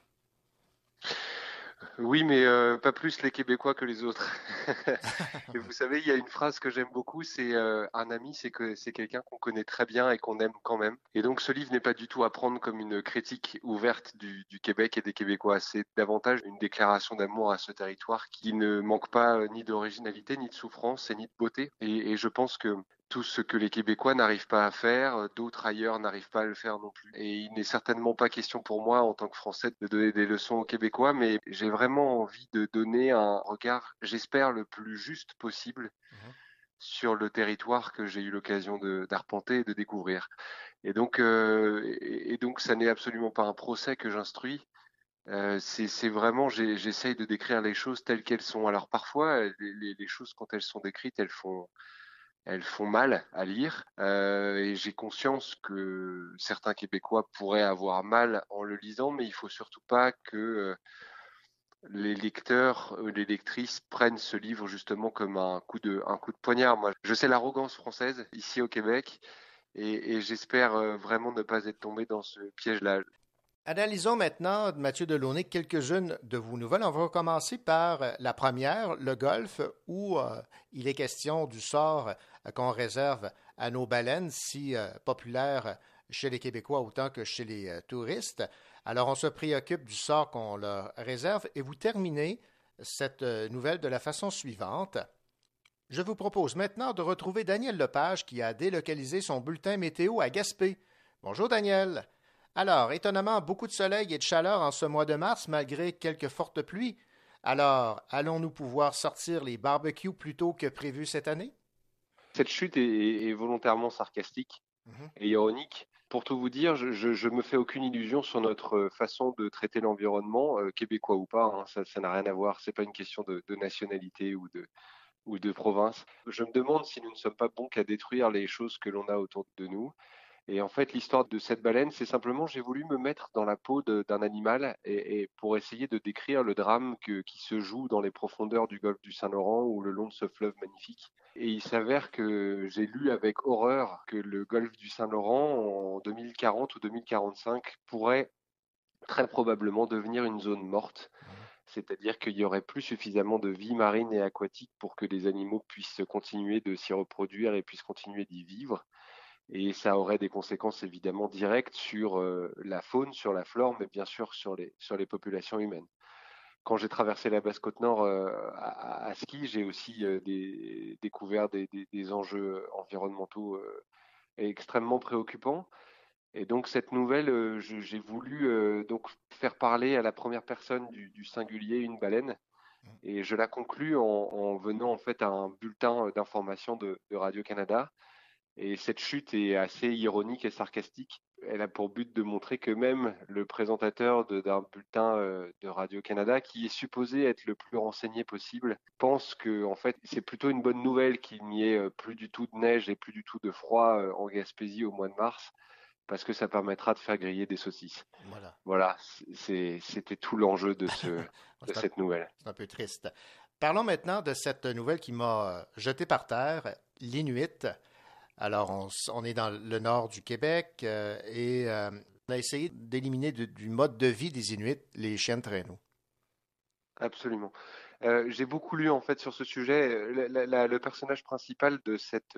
Speaker 16: Oui, mais euh, pas plus les Québécois que les autres. *laughs* et vous savez, il y a une phrase que j'aime beaucoup, c'est euh, un ami, c'est que c'est quelqu'un qu'on connaît très bien et qu'on aime quand même. Et donc, ce livre n'est pas du tout à prendre comme une critique ouverte du, du Québec et des Québécois. C'est davantage une déclaration d'amour à ce territoire qui ne manque pas euh, ni d'originalité, ni de souffrance et ni de beauté. Et, et je pense que tout ce que les Québécois n'arrivent pas à faire, d'autres ailleurs n'arrivent pas à le faire non plus. Et il n'est certainement pas question pour moi, en tant que Français, de donner des leçons aux Québécois, mais j'ai vraiment envie de donner un regard, j'espère, le plus juste possible sur le territoire que j'ai eu l'occasion d'arpenter et de découvrir. Et donc, euh, et, et donc, ça n'est absolument pas un procès que j'instruis. Euh, c'est vraiment, j'essaye de décrire les choses telles qu'elles sont. Alors parfois, les choses quand elles sont décrites, elles font, elles font mal à lire euh, et j'ai conscience que certains Québécois pourraient avoir mal en le lisant, mais il faut surtout pas que euh, les lecteurs, euh, les lectrices prennent ce livre justement comme un coup de, poignard. Moi, je sais l'arrogance française ici au Québec et, j'espère vraiment ne pas être tombé dans ce piège-là.
Speaker 2: Analysons maintenant, Mathieu Delaunay, quelques-unes de vos nouvelles. On va commencer par la première, le golf, où il est question du sort qu'on réserve à nos baleines, si euh, populaires chez les Québécois autant que chez les euh, touristes. Alors, on se préoccupe du sort qu'on leur réserve et vous terminez cette euh, nouvelle de la façon suivante. Je vous propose maintenant de retrouver Daniel Lepage qui a délocalisé son bulletin météo à Gaspé. Bonjour Daniel. Alors, étonnamment, beaucoup de soleil et de chaleur en ce mois de mars malgré quelques fortes pluies. Alors, allons-nous pouvoir sortir les barbecues plus tôt que prévu cette année?
Speaker 16: Cette chute est, est volontairement sarcastique mmh. et ironique. Pour tout vous dire, je, je, me fais aucune illusion sur notre façon de traiter l'environnement, euh, québécois ou pas. Hein, ça n'a rien à voir. C'est pas une question de, de nationalité ou de, ou de province. Je me demande si nous ne sommes pas bons qu'à détruire les choses que l'on a autour de nous. Et en fait, l'histoire de cette baleine, c'est simplement, j'ai voulu me mettre dans la peau d'un animal et, et, pour essayer de décrire le drame que, qui se joue dans les profondeurs du golfe du Saint-Laurent ou le long de ce fleuve magnifique. Et il s'avère que j'ai lu avec horreur que le golfe du Saint-Laurent, en 2040 ou 2045, pourrait très probablement devenir une zone morte. C'est-à-dire qu'il y aurait plus suffisamment de vie marine et aquatique pour que les animaux puissent continuer de s'y reproduire et puissent continuer d'y vivre et ça aurait des conséquences évidemment directes sur euh, la faune, sur la flore, mais bien sûr sur les, sur les populations humaines. Quand j'ai traversé la Basse-Côte-Nord euh, à, à, ski, j'ai aussi euh, des, découvert des, des, des, enjeux environnementaux extrêmement préoccupants. Et donc cette nouvelle, j'ai voulu donc faire parler à la première personne du, du singulier une baleine, et je la conclus en, en, venant en fait à un bulletin d'information de, de Radio-Canada et cette chute est assez ironique et sarcastique. Elle a pour but de montrer que même le présentateur d'un bulletin euh, de Radio-Canada, qui est supposé être le plus renseigné possible, pense que en fait c'est plutôt une bonne nouvelle qu'il n'y ait euh, plus du tout de neige et plus du tout de froid euh, en Gaspésie au mois de mars, parce que ça permettra de faire griller des saucisses. Voilà. Voilà, c'était tout l'enjeu de, ce, *laughs* de cette nouvelle.
Speaker 2: C'est un peu triste. Parlons maintenant de cette nouvelle qui m'a jeté par terre, l'Inuit. Alors, on, est dans le nord du Québec euh, et euh, on a essayé d'éliminer du mode de vie des Inuits les chiens de traîneau.
Speaker 16: Absolument. Euh, J'ai beaucoup lu en fait sur ce sujet. Le personnage principal de cette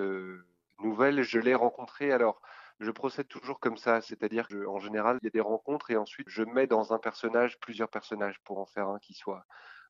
Speaker 16: nouvelle, je l'ai rencontré. Alors, je procède toujours comme ça, c'est-à-dire qu'en général, il y a des rencontres et ensuite je mets dans un personnage plusieurs personnages pour en faire un qui soit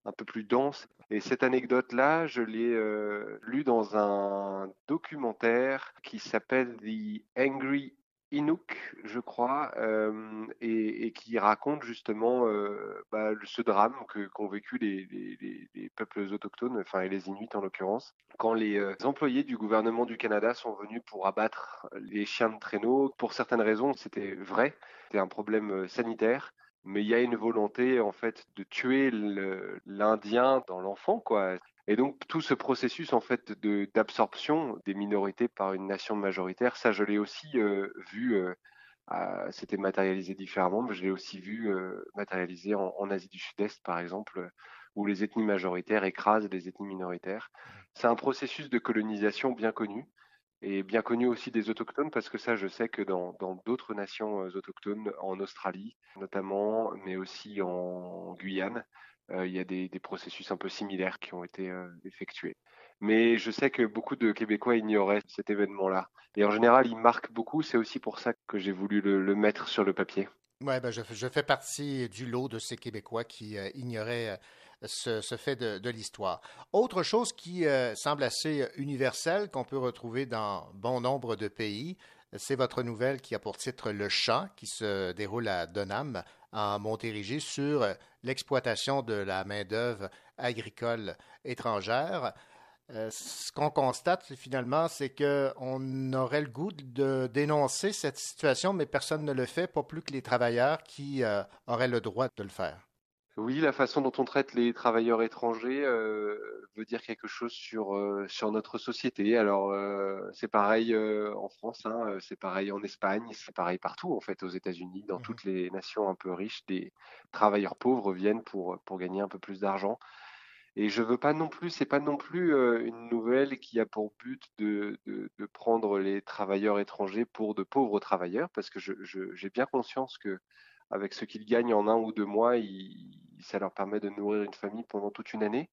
Speaker 16: un peu plus dense. Et cette anecdote-là, je l'ai euh, lue dans un documentaire qui s'appelle The Angry Inuk, je crois, euh, et, qui raconte justement euh, bah, ce drame que qu'ont vécu les, les, les, peuples autochtones, enfin et les Inuits en l'occurrence, quand les euh, employés du gouvernement du Canada sont venus pour abattre les chiens de traîneau. Pour certaines raisons, c'était vrai, c'était un problème sanitaire mais il y a une volonté en fait de tuer l'Indien dans l'enfant, quoi. Et donc tout ce processus en fait de d'absorption des minorités par une nation majoritaire, ça je l'ai aussi euh, vu. Euh, c'était matérialisé différemment, mais je l'ai aussi vu euh, matérialisé en, en, Asie du Sud-Est, par exemple, où les ethnies majoritaires écrasent les ethnies minoritaires. C'est un processus de colonisation bien connu et bien connu aussi des autochtones parce que ça, je sais que dans d'autres nations autochtones, en Australie notamment, mais aussi en Guyane, il y a des, des, processus un peu similaires qui ont été effectués. Mais je sais que beaucoup de Québécois ignoraient cet événement-là. Et en général, il marque beaucoup. C'est aussi pour ça que j'ai voulu le, le, mettre sur le papier.
Speaker 2: Oui, ben je, je, fais partie du lot de ces Québécois qui ignoraient ce, fait de, l'histoire. Autre chose qui semble assez universelle, qu'on peut retrouver dans bon nombre de pays, c'est votre nouvelle qui a pour titre Le Champ, qui se déroule à Donham, en Montérégie, sur l'exploitation de la main-d'œuvre agricole étrangère. Euh, ce qu'on constate finalement, c'est qu'on aurait le goût de dénoncer cette situation, mais personne ne le fait, pas plus que les travailleurs qui euh, auraient le droit de le faire.
Speaker 16: Oui, la façon dont on traite les travailleurs étrangers euh, veut dire quelque chose sur euh, sur notre société. Alors euh, c'est pareil en France, hein, c'est pareil en Espagne, c'est pareil partout en fait aux États-Unis, dans mmh toutes les nations un peu riches, des travailleurs pauvres viennent pour pour gagner un peu plus d'argent. Et je veux pas non plus, c'est pas non plus une nouvelle qui a pour but de, de, de, prendre les travailleurs étrangers pour de pauvres travailleurs, parce que j'ai je, bien conscience que avec ce qu'ils gagnent en un ou deux mois, il, ça leur permet de nourrir une famille pendant toute une année.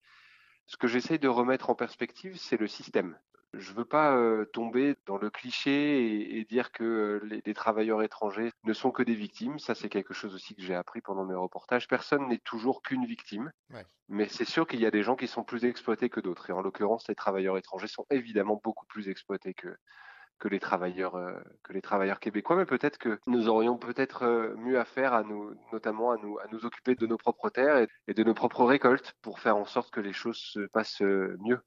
Speaker 16: Ce que j'essaye de remettre en perspective, c'est le système. Je ne veux pas euh, tomber dans le cliché et, et dire que euh, les, les, travailleurs étrangers ne sont que des victimes. Ça, c'est quelque chose aussi que j'ai appris pendant mes reportages. Personne n'est toujours qu'une victime. Ouais. Mais c'est sûr qu'il y a des gens qui sont plus exploités que d'autres. Et en l'occurrence, les travailleurs étrangers sont évidemment beaucoup plus exploités que, que les travailleurs euh, que les travailleurs québécois mais peut-être que nous aurions peut-être euh, mieux à faire à nous notamment à nous à nous occuper de nos propres terres et, de nos propres récoltes pour faire en sorte que les choses se passent euh, mieux.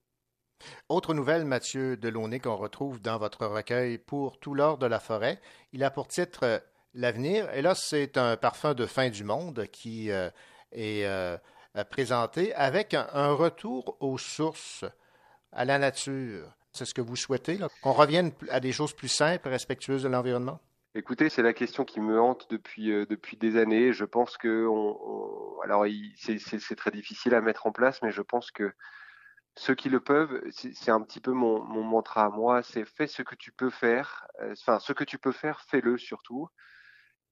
Speaker 2: Autre nouvelle, Mathieu Delaunay, qu'on retrouve dans votre recueil pour tout l'or de la forêt. Il a pour titre L'avenir. Et là, c'est un parfum de fin du monde qui est présenté avec un, retour aux sources, à la nature. C'est ce que vous souhaitez, qu'on revienne à des choses plus simples, respectueuses de l'environnement?
Speaker 16: Écoutez, c'est la question qui me hante depuis euh, des années. Je pense que c'est très difficile à mettre en place, mais je pense que ceux qui le peuvent, c'est un petit peu mon, mantra à moi, c'est fais ce que tu peux faire. Enfin, ce que tu peux faire, fais-le surtout.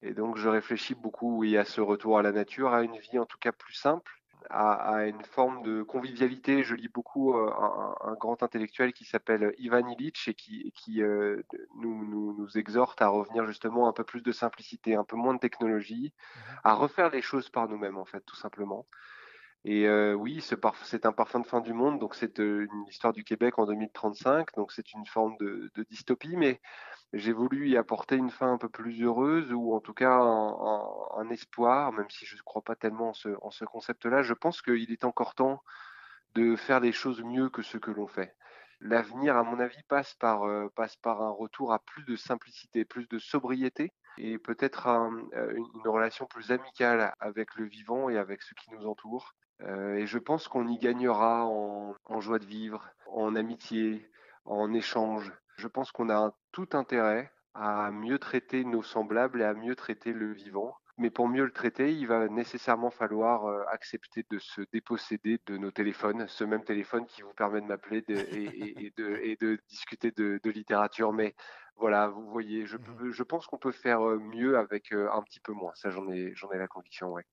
Speaker 16: Et donc, je réfléchis beaucoup, à ce retour à la nature, à une vie en tout cas plus simple, à, à une forme de convivialité. Je lis beaucoup euh, un, un, grand intellectuel qui s'appelle Ivan Illich et qui, qui euh, nous, nous, nous, exhorte à revenir justement un peu plus de simplicité, un peu moins de technologie, à refaire les choses par nous-mêmes, en fait, tout simplement. Et euh, oui, c'est un parfum de fin du monde, donc c'est euh, une histoire du Québec en 2035, donc c'est une forme de, dystopie, mais j'ai voulu y apporter une fin un peu plus heureuse, ou en tout cas un, espoir, même si je ne crois pas tellement en ce, concept-là. Je pense qu'il est encore temps de faire les choses mieux que ce que l'on fait. L'avenir, à mon avis, passe par, euh, par un retour à plus de simplicité, plus de sobriété, et peut-être un, une, une relation plus amicale avec le vivant et avec ce qui nous entoure. Euh, et je pense qu'on y gagnera en, en, joie de vivre, en amitié, en échange. Je pense qu'on a un, tout intérêt à mieux traiter nos semblables et à mieux traiter le vivant. Mais pour mieux le traiter, il va nécessairement falloir euh, accepter de se déposséder de nos téléphones, ce même téléphone qui vous permet de m'appeler et, et, et, de, et de discuter de, de, littérature. Mais voilà, vous voyez, je, mmh je pense qu'on peut faire euh, mieux avec un petit peu moins. Ça, j'en ai, j'en ai la conviction, ouais.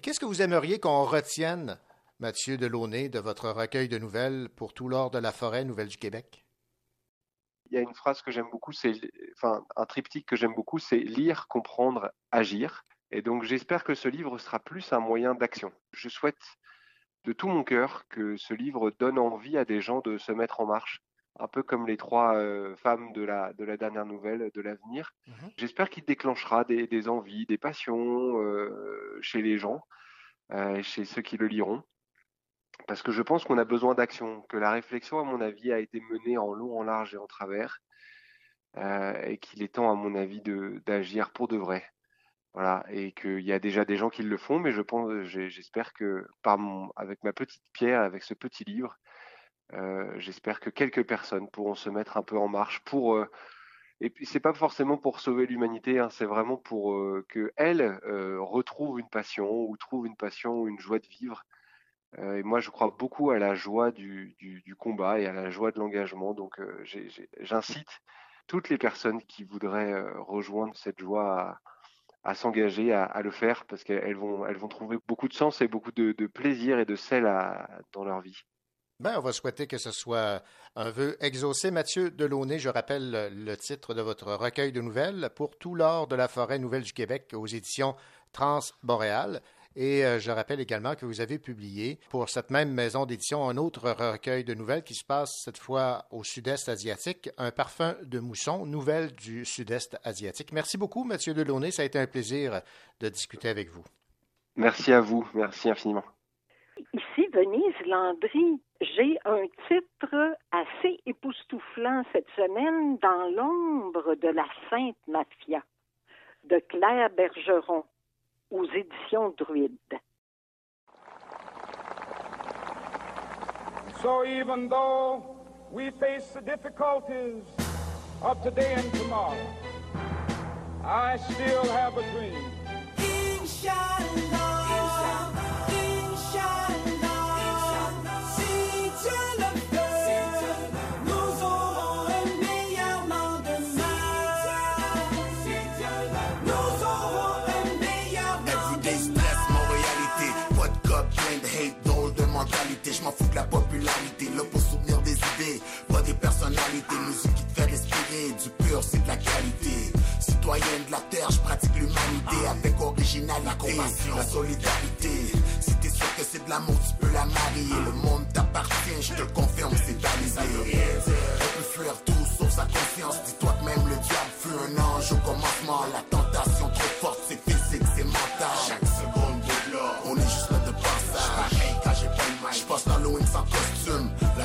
Speaker 2: Qu'est-ce que vous aimeriez qu'on retienne, Mathieu Delaunay, de votre recueil de nouvelles pour tout l'or de la forêt Nouvelle du Québec?
Speaker 16: Il y a une phrase que j'aime beaucoup, c'est enfin un triptyque que j'aime beaucoup, c'est lire, comprendre, agir. Et donc j'espère que ce livre sera plus un moyen d'action. Je souhaite de tout mon cœur que ce livre donne envie à des gens de se mettre en marche, un peu comme les trois euh, femmes de la, de la dernière nouvelle, de l'avenir. Mmh. J'espère qu'il déclenchera des, des, envies, des passions euh, chez les gens, euh, chez ceux qui le liront. Parce que je pense qu'on a besoin d'action, que la réflexion, à mon avis, a été menée en long, en large et en travers, et qu'il est temps, à mon avis, d'agir pour de vrai. Voilà, et qu'il y a déjà des gens qui le font, mais je pense, j'espère que par mon, avec ma petite pierre, avec ce petit livre, J'espère que quelques personnes pourront se mettre un peu en marche pour. Euh, et puis c'est pas forcément pour sauver l'humanité, hein, c'est vraiment pour euh, que elle retrouve une passion ou trouve une passion ou une joie de vivre. et moi, je crois beaucoup à la joie du combat et à la joie de l'engagement. Donc, j'incite toutes les personnes qui voudraient rejoindre cette joie à s'engager à, le faire parce qu'elles vont, elles vont trouver beaucoup de sens et beaucoup de, plaisir et de sel dans leur vie.
Speaker 2: Ben, on va souhaiter que ce soit un vœu exaucé. Mathieu Delaunay, je rappelle le titre de votre recueil de nouvelles pour tout l'or de la forêt nouvelle du Québec aux éditions Transboréal. Et euh, je rappelle également que vous avez publié pour cette même maison d'édition un autre recueil de nouvelles qui se passe cette fois au sud-est asiatique, Un parfum de mousson, nouvelles du sud-est asiatique. Merci beaucoup, Mathieu Delaunay. Ça a été un plaisir de discuter avec vous.
Speaker 16: Merci à vous. Merci infiniment.
Speaker 4: Ici, Venise Landry. J'ai un titre assez époustouflant cette semaine dans l'ombre de la Sainte Mafia de Claire Bergeron aux éditions Druide.
Speaker 17: So even though we face the difficulties of today and tomorrow, I still have a dream.
Speaker 18: Je m'en fous de la popularité, là pour souvenir des idées, pas des personnalités, musique qui te fait respirer, du pur c'est de la qualité. Citoyen de la terre, je pratique l'humanité avec originalité, la compassion, la solidarité. Si t'es sûr que c'est de l'amour, tu peux la marier. Le monde t'appartient, je te le confirme, c'est balisé. On peut fuir tout sauf sa conscience. Dis-toi que même le diable fut un ange au commencement. La tentation trop forte, c'est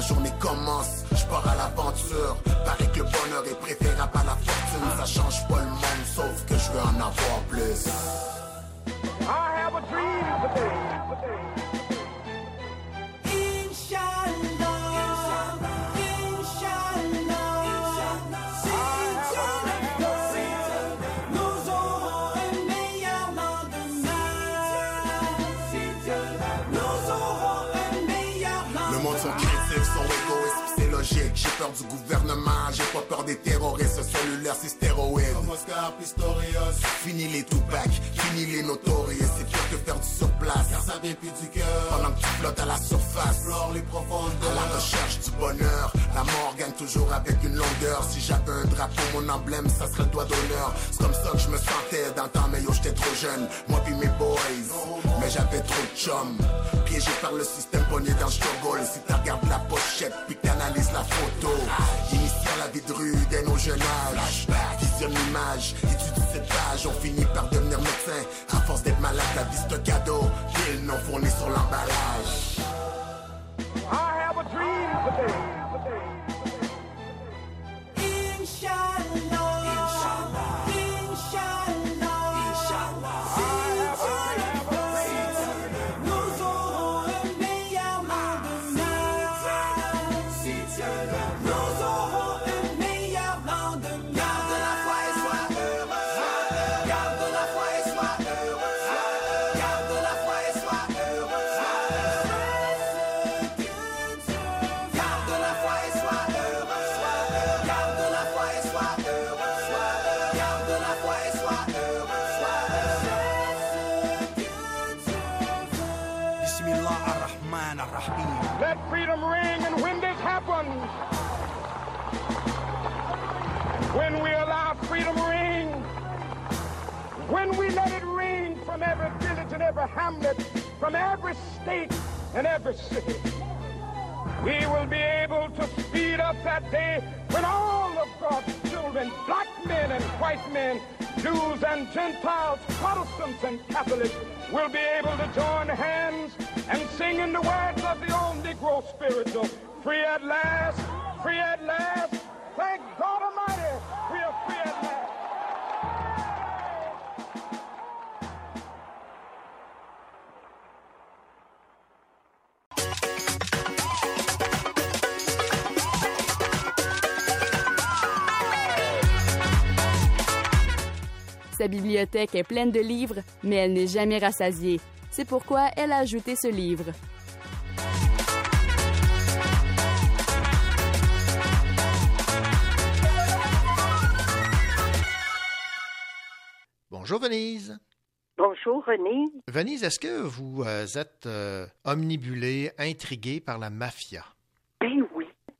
Speaker 18: journée commence, je pars à l'aventure. Paraît que le bonheur est préférable à la fortune. Ça change pas le monde, sauf que je veux en avoir plus. I have a dream c'est stéroïdes. Oscar Pistorius. Fini les Tupac, fini les Notorious, c'est pire que faire du surplace. Car ça vient plus du cœur. Pendant que tu flottes à la surface, explore les profondeurs. À la recherche du bonheur, la mort gagne toujours avec une longueur. Si j'avais un drapeau, mon emblème, ça serait le doigt d'honneur. C'est comme ça que je me sentais dans le temps, mais yo, j'étais trop jeune. Moi puis mes boys, mais j'avais trop de chum. Piégé par le système, pogné dans le struggle. Si t'as regardes la pochette, puis t'analyses la photo. À la vie de rue dès nos jeunes âges. Visionne l'image, étudie cette page. On finit par devenir médecin. À force d'être malade, la vie c'est un cadeau. Qu'ils non fourni sur l'emballage. I have a dream today.
Speaker 17: From every state and every city, we will be able to speed up that day when all of God's children, black men and white men, Jews and Gentiles, Protestants and Catholics, will be able to join hands and sing in the words of the old Negro spiritual, free at last, free at last, thank God Almighty,
Speaker 1: Sa bibliothèque est pleine de livres, mais elle n'est jamais rassasiée. C'est pourquoi elle a ajouté ce livre.
Speaker 2: Bonjour Venise.
Speaker 4: Bonjour René.
Speaker 2: Venise, est-ce que vous euh, êtes euh, omnibulée, intriguée par la mafia?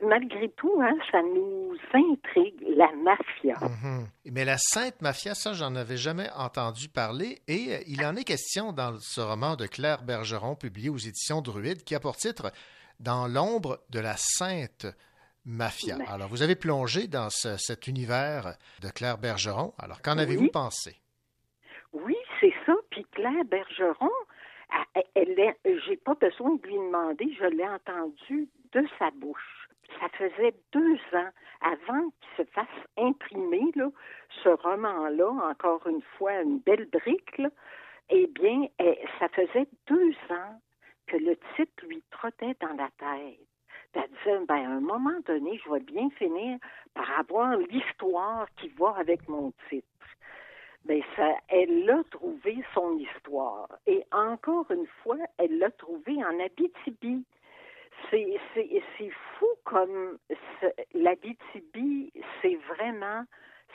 Speaker 4: Malgré tout, hein, ça nous intrigue, la mafia.
Speaker 2: Mhm. Mais la Sainte Mafia, ça, j'en avais jamais entendu parler. Et euh, il en est question dans ce roman de Claire Bergeron, publié aux éditions Druide, qui a pour titre Dans l'ombre de la Sainte Mafia. Alors, vous avez plongé dans ce- cet univers de Claire Bergeron. Alors, qu'en avez-vous pensé?
Speaker 4: Oui, c'est ça. Puis Claire Bergeron, elle, elle j'ai pas besoin de lui demander, je l'ai entendu de sa bouche. Ça faisait deux ans avant qu'il se fasse imprimer ce roman-là, encore une fois, une belle brique. Eh bien, eh, ça faisait deux ans que le titre lui trottait dans la tête. Elle disait, ben, à un moment donné, je vais bien finir par avoir l'histoire qui va avec mon titre. Ben ça, elle a trouvé son histoire. Et encore une fois, elle l'a trouvé en Abitibi. C'est, fou comme l'Abitibi, c'est vraiment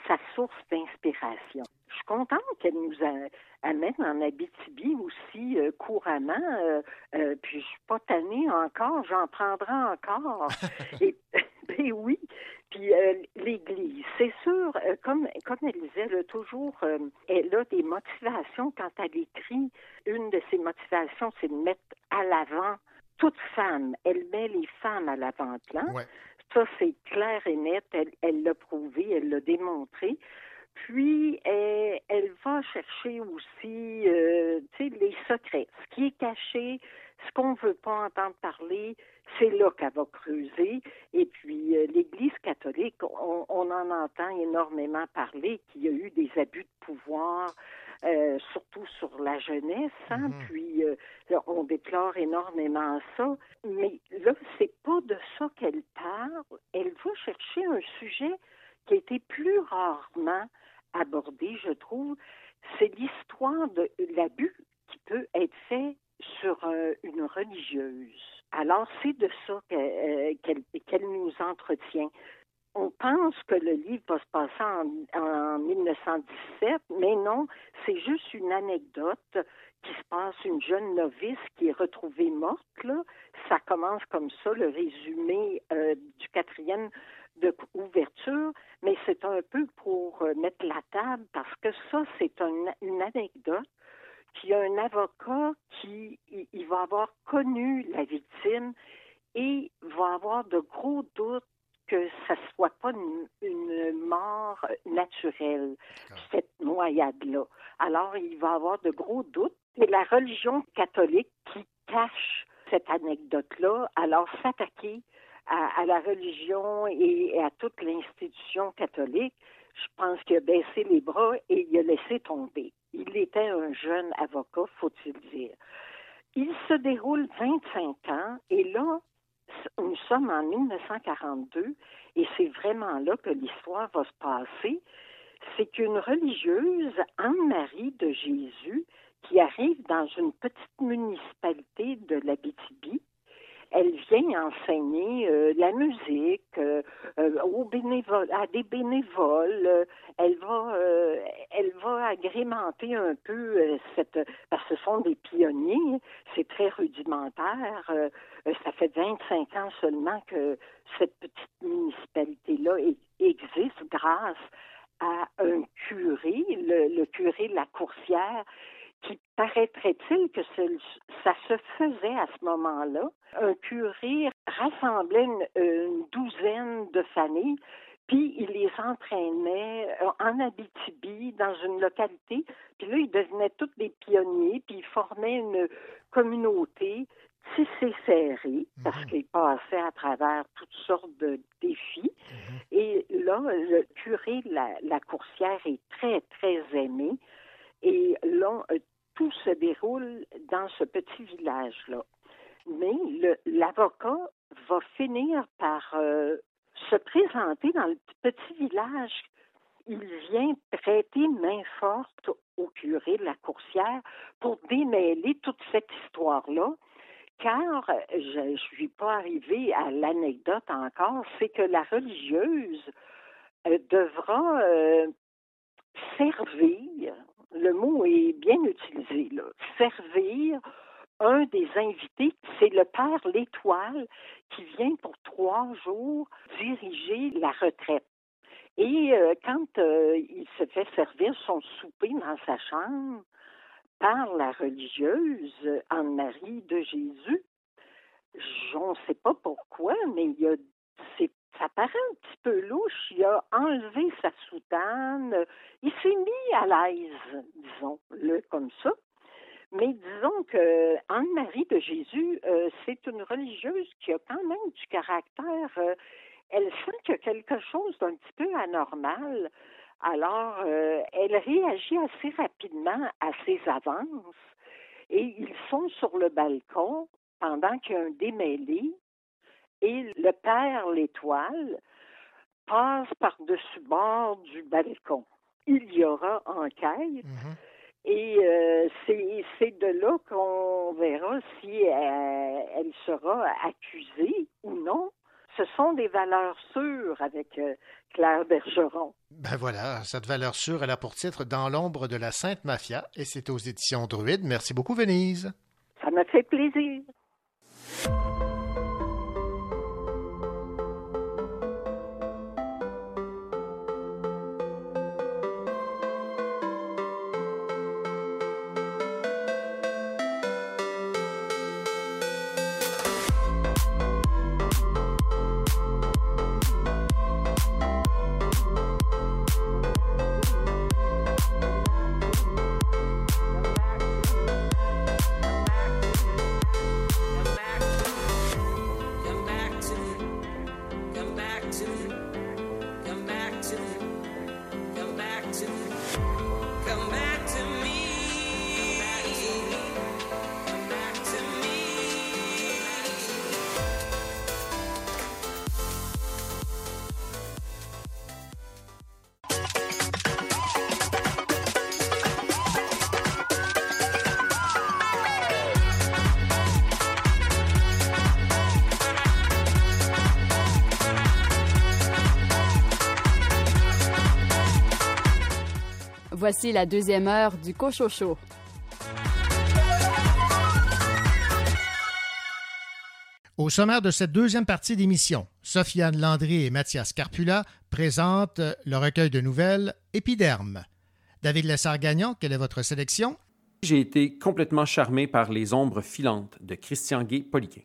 Speaker 4: sa source d'inspiration. Je suis contente qu'elle nous a- amène en Abitibi aussi euh, couramment. euh, euh, puis je suis pas tannée encore, j'en prendrai encore. *laughs* Et, ben oui. Puis euh, l'Église, c'est sûr, euh, comme, comme elle disait, elle a toujours, elle a des motivations quand elle écrit. Une de ses motivations, c'est de mettre à l'avant toute femme. Elle met les femmes à l'avant-plan. Ça, c'est clair et net. Elle elle l'a prouvé, elle l'a démontré. Puis, elle, elle va chercher aussi, euh, tu sais, les secrets. Ce qui est caché, ce qu'on ne veut pas entendre parler, c'est là qu'elle va creuser. Et puis, euh, l'Église catholique, on, on en entend énormément parler qu'il y a eu des abus de pouvoir, euh, surtout sur la jeunesse. Hein? Puis, euh, là, on déplore énormément ça. Mais là, c'est pas de ça qu'elle parle. Elle va chercher un sujet qui a été plus rarement abordé, je trouve. C'est l'histoire de l'abus qui peut être fait sur euh, une religieuse. Alors, c'est de ça euh, qu'elle nous entretient. On pense que le livre va se passer en, en 1917, mais non, c'est juste une anecdote qui se passe une jeune novice qui est retrouvée morte. Ça commence comme ça, le résumé euh, du quatrième de couverture, mais c'est un peu pour mettre la table parce que ça, c'est un- une anecdote qu'il y a un avocat qui il, il va avoir connu la victime et va avoir de gros doutes que ça soit pas une, une mort naturelle, cette noyade-là. Alors, il va avoir de gros doutes. C'est la religion catholique qui cache cette anecdote-là. Alors, s'attaquer à, à la religion et à toute l'institution catholique, je pense qu'il a baissé les bras et il a laissé tomber. Il était un jeune avocat, faut-il dire. Il se déroule 25 ans et là, nous sommes en 1942 et c'est vraiment là que l'histoire va se passer. C'est qu'une religieuse, Anne-Marie de Jésus, qui arrive dans une petite municipalité de l'Abitibi, elle vient enseigner euh, la musique euh, euh, aux bénévoles, à des bénévoles. Euh, elle va, elle va agrémenter un peu cette, parce que ce sont des pionniers. C'est très rudimentaire. Ça fait 25 ans seulement que cette petite municipalité-là e- existe grâce à un curé, le, le curé de la Coursière, qui paraîtrait-il que ça se faisait à ce moment-là? Un curé rassemblait une, une douzaine de familles, puis il les entraînait euh, en Abitibi, dans une localité, puis là, ils devenaient tous des pionniers, puis ils formaient une communauté tissée serrée, parce qu'ils passaient à travers toutes sortes de défis. Et là, le curé la, la coursière est très, très aimé. Et là, tout se déroule dans ce petit village-là. Mais l'avocat va finir par euh, se présenter dans le petit village. Il vient prêter main forte au curé de la coursière pour démêler toute cette histoire-là. Car je ne suis pas arrivée à l'anecdote encore, c'est que la religieuse euh, devra euh, servir le mot est bien utilisé. Servir un des invités, c'est le père L'Étoile qui vient pour trois jours diriger la retraite. Et euh, quand euh, il se fait servir son souper dans sa chambre par la religieuse Anne-Marie de Jésus, on ne sait pas pourquoi, mais il y a, ça paraît un petit peu louche. Il a enlevé sa soutane, il s'est mis à l'aise, disons-le comme ça. Mais disons que Anne-Marie de Jésus, euh, c'est une religieuse qui a quand même du caractère. Euh, elle sent qu'il y a quelque chose d'un petit peu anormal. Alors, euh, elle réagit assez rapidement à ses avances. Et ils sont sur le balcon pendant qu'il y a un démêlé. Et le père, l'étoile, passe par-dessus bord du balcon. Il y aura enquête.
Speaker 2: Mhm.
Speaker 4: Et euh, c'est de là qu'on verra si elle, elle, sera accusée ou non. Ce sont des valeurs sûres avec euh, Claire Bergeron.
Speaker 2: Ben voilà, cette valeur sûre, elle a pour titre Dans l'ombre de la Sainte Mafia et c'est aux éditions Druide. Merci beaucoup, Venise.
Speaker 4: Ça m'a fait plaisir.
Speaker 1: Voici la deuxième heure du Cochocho.
Speaker 2: Au sommaire de cette deuxième partie d'émission, Sofiane Landry et Mathias Carpula présentent le recueil de nouvelles Épiderme. David Lessard-Gagnon, quelle est votre sélection?
Speaker 6: J'ai été complètement charmé par Les ombres filantes de Christian Gay-Poliquin.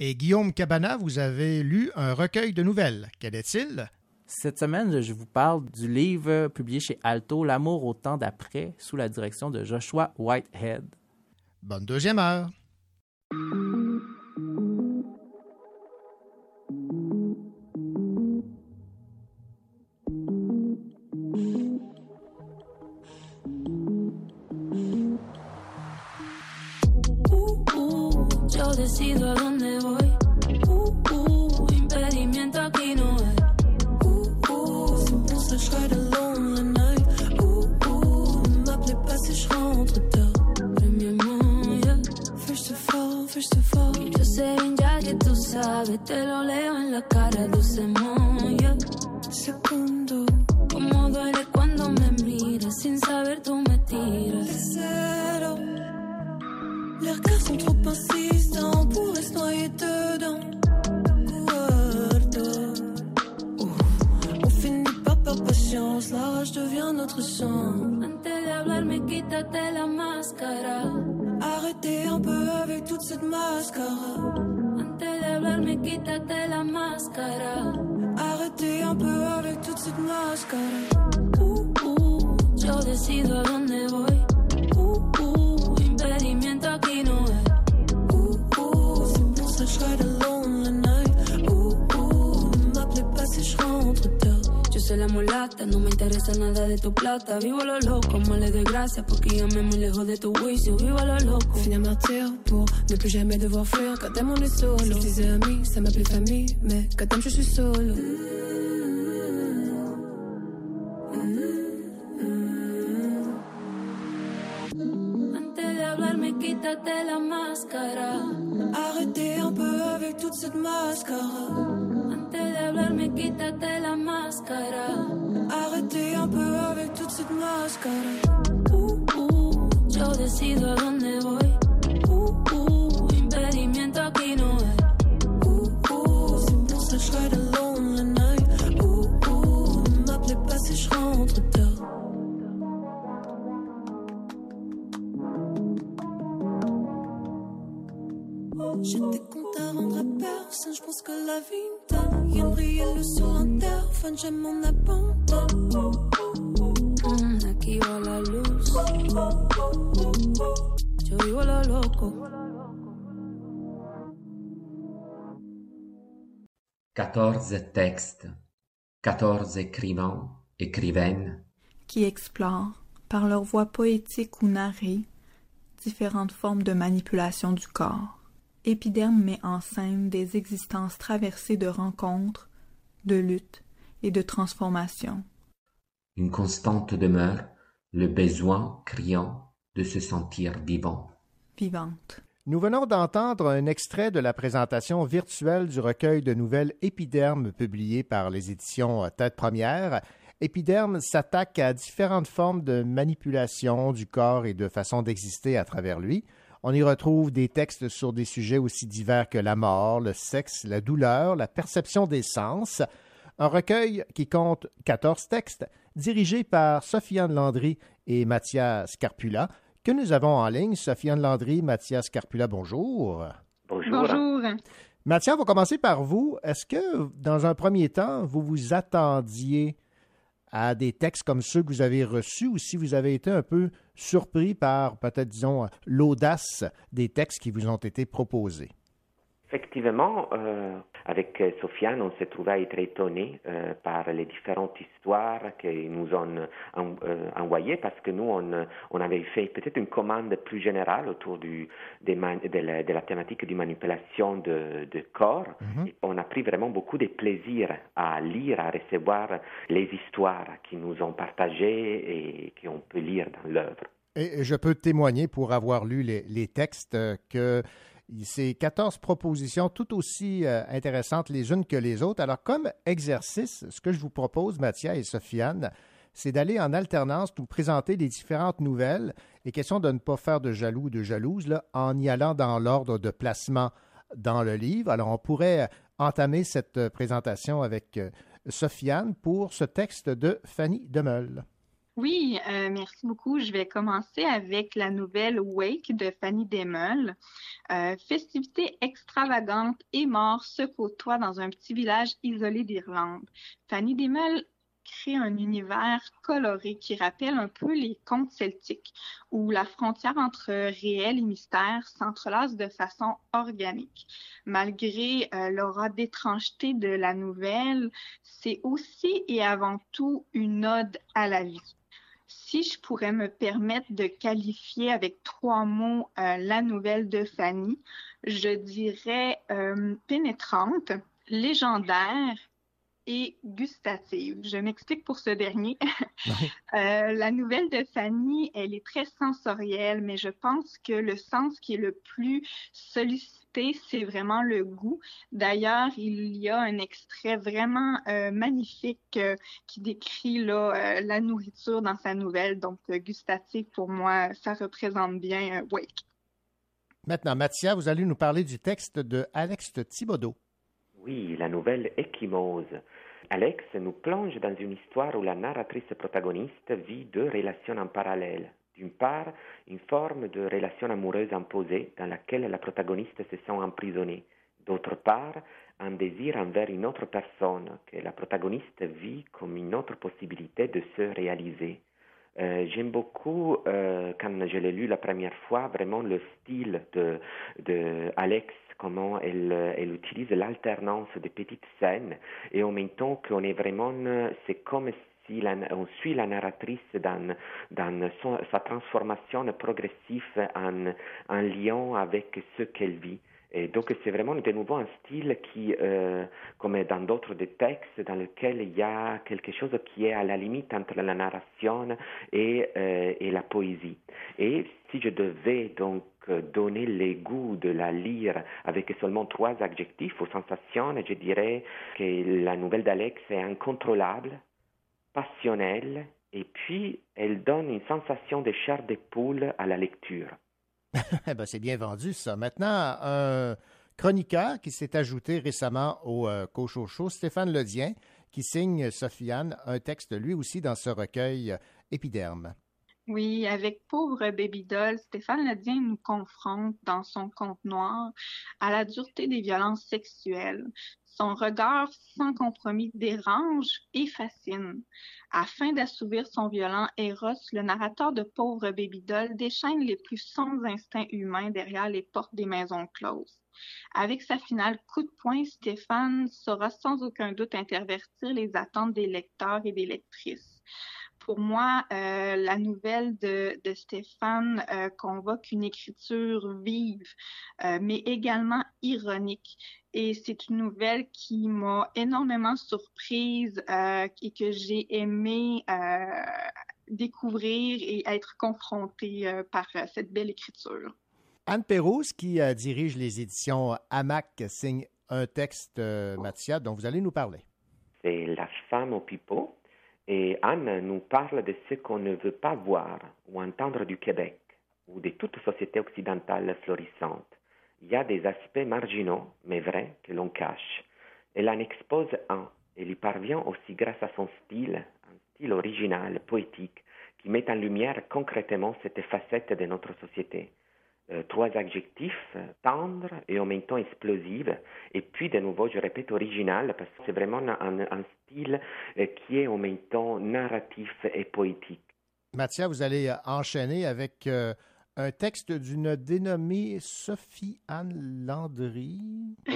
Speaker 2: Et Guillaume Cabana, vous avez lu un recueil de nouvelles. Quel est-il?
Speaker 5: Cette semaine, je vous parle du livre publié chez Alto, L'amour au temps d'après, sous la direction de Joshua Whitehead.
Speaker 2: Bonne deuxième heure.
Speaker 12: Yo decido a dónde voy. First of all. Yo sé ya que tú sabes, te lo leo en la cara dulcemente, yeah. Segundo, como duele cuando me miras, sin saber tú me tiras. De cero. Les regards sont trop insistants, on pourrait se noyer dedans. patience, la rage devient notre sang. Antes de hablarme, quítate la máscara. Arrêtez un peu avec toute cette mascara. Antes de hablarme, quítate la máscara. Arrêtez un peu avec toute cette mascara. Uh, uh, yo decido a dónde voy. Uh, uh, impedimento aquí no hay. Uh, uh, c'est soy la mulata, no me interesa nada de tu plata. Vivo lo loco, mal de gracia, porque ya me muy lejos de tu juicio. Vivo lo loco.
Speaker 19: Finis martyr pour ne plus jamais devoir fuir. Quand t'aimes, on est solo. Si disais ami, ça m'appelait famille, mais quand t'aimes, je suis solo.
Speaker 12: Antes de hablarme, quítate la máscara.
Speaker 19: Arrêtez un peu avec toute cette mascara.
Speaker 12: Hablarme, quítate la máscara.
Speaker 19: Arrêtez un peu avec toute cette mascara. Ouh. yo decido a dónde voy. Uh, uh, impedimento aquí no hay. Uh, uh, que je ride alone la night. Uh, uh, ne m'appelez pas si je rentre tard. J'étais content à rendre à personne, je pense que la vie me donne. Rien briller le sur l'interphone, j'aime mon abandon. Mm, aquí va la luz? Yo vivo lo loco.
Speaker 20: 14 textes, 14 écrivains, écrivaines,
Speaker 21: qui explorent, par leur voix poétique ou narrée, différentes formes de manipulation du corps. Épiderme met en scène des existences traversées de rencontres, de luttes et de transformations.
Speaker 20: une constante demeure, le besoin criant de se sentir vivant.
Speaker 21: Vivante.
Speaker 2: Nous venons d'entendre un extrait de la présentation virtuelle du recueil de nouvelles Épiderme publié par les éditions Tête Première. Épiderme s'attaque à différentes formes de manipulation du corps et de façon d'exister à travers lui. On y retrouve des textes sur des sujets aussi divers que la mort, le sexe, la douleur, la perception des sens. Un recueil qui compte 14 textes, dirigé par Sofiane Landry et Mathias Scarpula, que nous avons en ligne. Sofiane Landry, Mathias Scarpula, bonjour.
Speaker 22: Bonjour.
Speaker 2: Mathias, on va commencer par vous. Est-ce que, dans un premier temps, vous vous attendiez à des textes comme ceux que vous avez reçus ou si vous avez été un peu surpris par, peut-être, disons, l'audace des textes qui vous ont été proposés?
Speaker 23: Effectivement, euh, avec euh, Sofiane, on s'est trouvé à être étonnés euh, par les différentes histoires qu'ils nous ont en- euh, envoyées parce que nous, on, on avait fait peut-être une commande plus générale autour du, des man- de, la, de la thématique du manipulation de, de corps. Et on a pris vraiment beaucoup de plaisir à lire, à recevoir les histoires qu'ils nous ont partagées et qu'on peut lire dans l'œuvre.
Speaker 2: Et je peux témoigner pour avoir lu les, les textes que ces 14 propositions tout aussi euh, intéressantes les unes que les autres. Alors, comme exercice, ce que je vous propose, Mathia et Sofiane, c'est d'aller en alternance nous présenter les différentes nouvelles et question de ne pas faire de jaloux ou de jalouse en y allant dans l'ordre de placement dans le livre. Alors, on pourrait euh, entamer cette euh, présentation avec Sofiane pour ce texte de Fanny Demeul.
Speaker 22: Oui, euh, merci beaucoup. Je vais commencer avec la nouvelle Wake de Fanny Demeul. Euh, festivité extravagante et mort se côtoient dans un petit village isolé d'Irlande. Fanny Demeul crée un univers coloré qui rappelle un peu les contes celtiques, où la frontière entre réel et mystère s'entrelace de façon organique. Malgré euh, l'aura d'étrangeté de la nouvelle, c'est aussi et avant tout une ode à la vie. Si je pourrais me permettre de qualifier avec trois mots euh, la nouvelle de Fanny, je dirais euh, pénétrante, légendaire et gustative. Je m'explique pour ce dernier. *laughs* Euh, la nouvelle de Fanny, elle est très sensorielle, mais je pense que le sens qui est le plus sollicité, c'est vraiment le goût. D'ailleurs, il y a un extrait vraiment euh, magnifique euh, qui décrit là, euh, la nourriture dans sa nouvelle. Donc, euh, gustative, pour moi, ça représente bien euh, Wake.
Speaker 2: Maintenant, Mathia, vous allez nous parler du texte de Alex Thibodeau.
Speaker 23: Oui, la nouvelle Échymose. Alex nous plonge dans une histoire où la narratrice protagoniste vit deux relations en parallèle. D'une part, une forme de relation amoureuse imposée dans laquelle la protagoniste se sent emprisonnée. D'autre part, un désir envers une autre personne que la protagoniste vit comme une autre possibilité de se réaliser. Euh, J'aime beaucoup, euh, quand je l'ai lu la première fois, vraiment le style de, de Alex, comment elle, euh, elle utilise l'alternance des petites scènes et en même temps qu'on est vraiment, euh, c'est comme si on suit la narratrice dans, dans sa transformation progressive en, en lien avec ce qu'elle vit. Et donc c'est vraiment de nouveau un style qui, euh, comme dans d'autres textes, dans lequel il y a quelque chose qui est à la limite entre la narration et, et la poésie. Et si je devais donc donner les goûts de la lire avec seulement trois adjectifs aux sensations, je dirais que la nouvelle d'Alex est incontrôlable, passionnelle et puis elle donne une sensation de chair de poule à la lecture. *laughs*
Speaker 2: Eh ben, c'est bien vendu, ça. Maintenant, un chroniqueur qui s'est ajouté récemment au euh, Cochocho, Stéphane Ledien, qui signe Sofiane, un texte lui aussi dans ce recueil euh, Épiderme.
Speaker 22: Oui, avec Pauvre Baby Doll, Stéphane Ledien nous confronte dans son conte noir à la dureté des violences sexuelles. Son regard sans compromis dérange et fascine. Afin d'assouvir son violent Eros, le narrateur de Pauvre Baby Doll déchaîne les plus sombres instincts humains derrière les portes des maisons closes. Avec sa finale coup de poing, Stéphane saura sans aucun doute intervertir les attentes des lecteurs et des lectrices pour moi, euh, la nouvelle de, de Stéphane euh, convoque une écriture vive, euh, mais également ironique. Et c'est une nouvelle qui m'a énormément surprise et que j'ai aimé découvrir et être confrontée par cette belle écriture.
Speaker 2: Anne Pérouse, qui dirige les éditions AMAC, signe un texte, Mathia, dont vous allez nous parler.
Speaker 23: C'est La femme au pipeau Anne nous parle de ce qu'on ne veut pas voir ou entendre du Québec ou de toute société occidentale florissante. Il y a des aspects marginaux, mais vrais, que l'on cache. Elle en expose un. Elle y parvient aussi grâce à son style, un style original, poétique, qui met en lumière concrètement cette facette de notre société. Euh, trois adjectifs, tendre et en même temps explosive. Et puis, de nouveau, je répète, original, parce que c'est vraiment un, un style euh, qui est en même temps narratif et poétique.
Speaker 2: Mathia, vous allez enchaîner avec euh, un texte d'une dénommée Sophie-Anne Landry.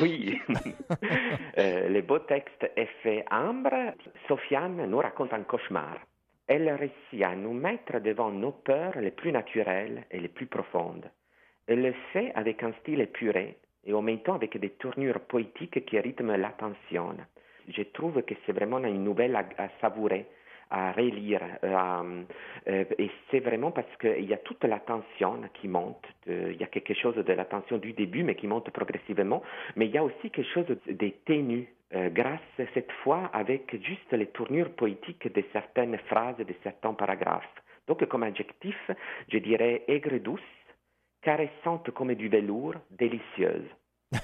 Speaker 23: Oui, *laughs* le beau texte est fait ambre. Sophie-Anne nous raconte un cauchemar. Elle réussit à nous mettre devant nos peurs les plus naturelles et les plus profondes. Elle le fait avec un style épuré et en même temps avec des tournures poétiques qui rythment l'attention. Je trouve que c'est vraiment une nouvelle à, savourer, à relire. Euh, euh, et c'est vraiment parce qu'il y a toute l'attention qui monte. il y a quelque chose de l'attention du début, mais qui monte progressivement. Mais il y a aussi quelque chose de ténu, euh, grâce cette fois avec juste les tournures poétiques de certaines phrases, de certains paragraphes. Donc comme adjectif, je dirais aigre douce, caressante comme du velours, délicieuse. *laughs*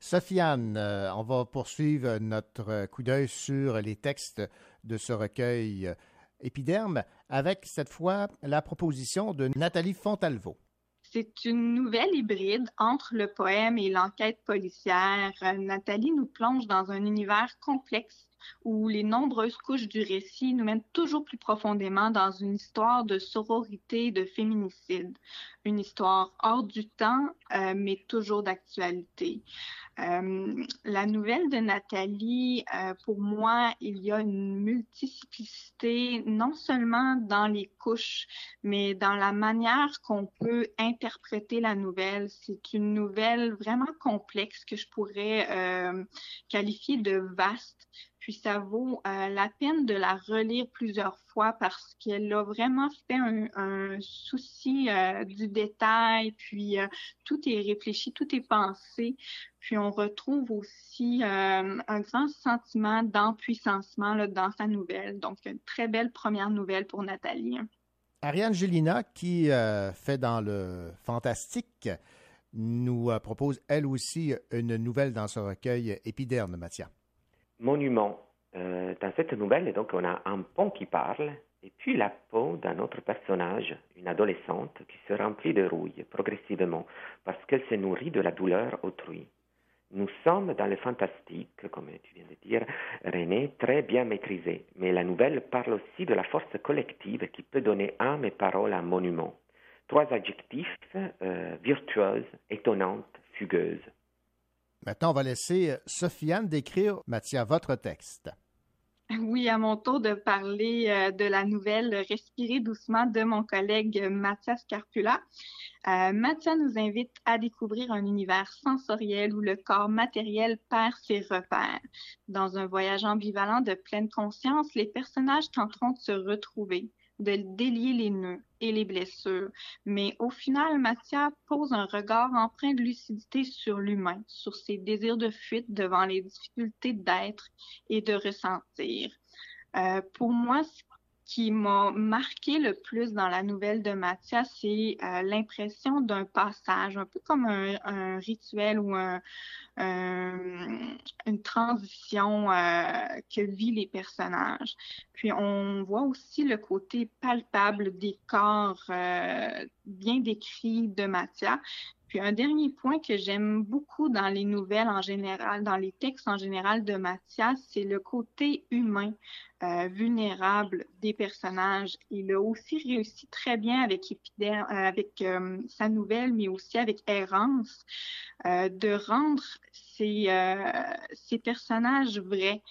Speaker 2: Sofiane, euh, on va poursuivre notre coup d'œil sur les textes de ce recueil euh, Épiderme avec cette fois la proposition de Nathalie Fontalvo.
Speaker 22: C'est une nouvelle hybride entre le poème et l'enquête policière. Euh, Nathalie nous plonge dans un univers complexe où les nombreuses couches du récit nous mènent toujours plus profondément dans une histoire de sororité, de féminicide. Une histoire hors du temps, euh, mais toujours d'actualité. Euh, la nouvelle de Nathalie, euh, pour moi, il y a une multiplicité, non seulement dans les couches, mais dans la manière qu'on peut interpréter la nouvelle. C'est une nouvelle vraiment complexe que je pourrais qualifier de vaste puis ça vaut euh, la peine de la relire plusieurs fois parce qu'elle a vraiment fait un, souci euh, du détail, puis euh, tout est réfléchi, tout est pensé. Puis on retrouve aussi un grand sentiment d'empuissancement dans sa nouvelle. Donc, une très belle première nouvelle pour Nathalie.
Speaker 2: Ariane Gélina, qui fait dans le fantastique, nous propose elle aussi une nouvelle dans ce recueil Épiderme, Mathia
Speaker 23: monument. Euh, dans cette nouvelle, donc, on a un pont qui parle, et puis la peau d'un autre personnage, une adolescente, qui se remplit de rouille progressivement, parce qu'elle se nourrit de la douleur autrui. Nous sommes dans le fantastique, comme tu viens de dire, René, très bien maîtrisé, mais la nouvelle parle aussi de la force collective qui peut donner âme et parole à un monument. Trois adjectifs, euh, virtueuse, étonnante, fugueuse.
Speaker 2: Maintenant, on va laisser Sofiane décrire, Mathia, votre texte. *laughs*
Speaker 22: Oui, à mon tour de parler euh, de la nouvelle Respirer doucement de mon collègue Mathias Carpula. Euh, Mathia nous invite à découvrir un univers sensoriel où le corps matériel perd ses repères. Dans un voyage ambivalent de pleine conscience, les personnages tenteront de se retrouver, de délier les nœuds et les blessures. Mais au final, Mathia pose un regard empreint de lucidité sur l'humain, sur ses désirs de fuite devant les difficultés d'être et de ressentir. Euh, pour moi, qui m'a marqué le plus dans la nouvelle de Mathias, c'est euh, l'impression d'un passage, un peu comme un, rituel ou un, un- une transition euh, que vivent les personnages. Puis on voit aussi le côté palpable des corps euh, bien décrits de Mathias. Puis un dernier point que j'aime beaucoup dans les nouvelles en général, dans les textes en général de Mathias, c'est le côté humain, euh, vulnérable des personnages. Il a aussi réussi très bien avec, euh, avec sa nouvelle, mais aussi avec Errance, de rendre ces personnages vrais.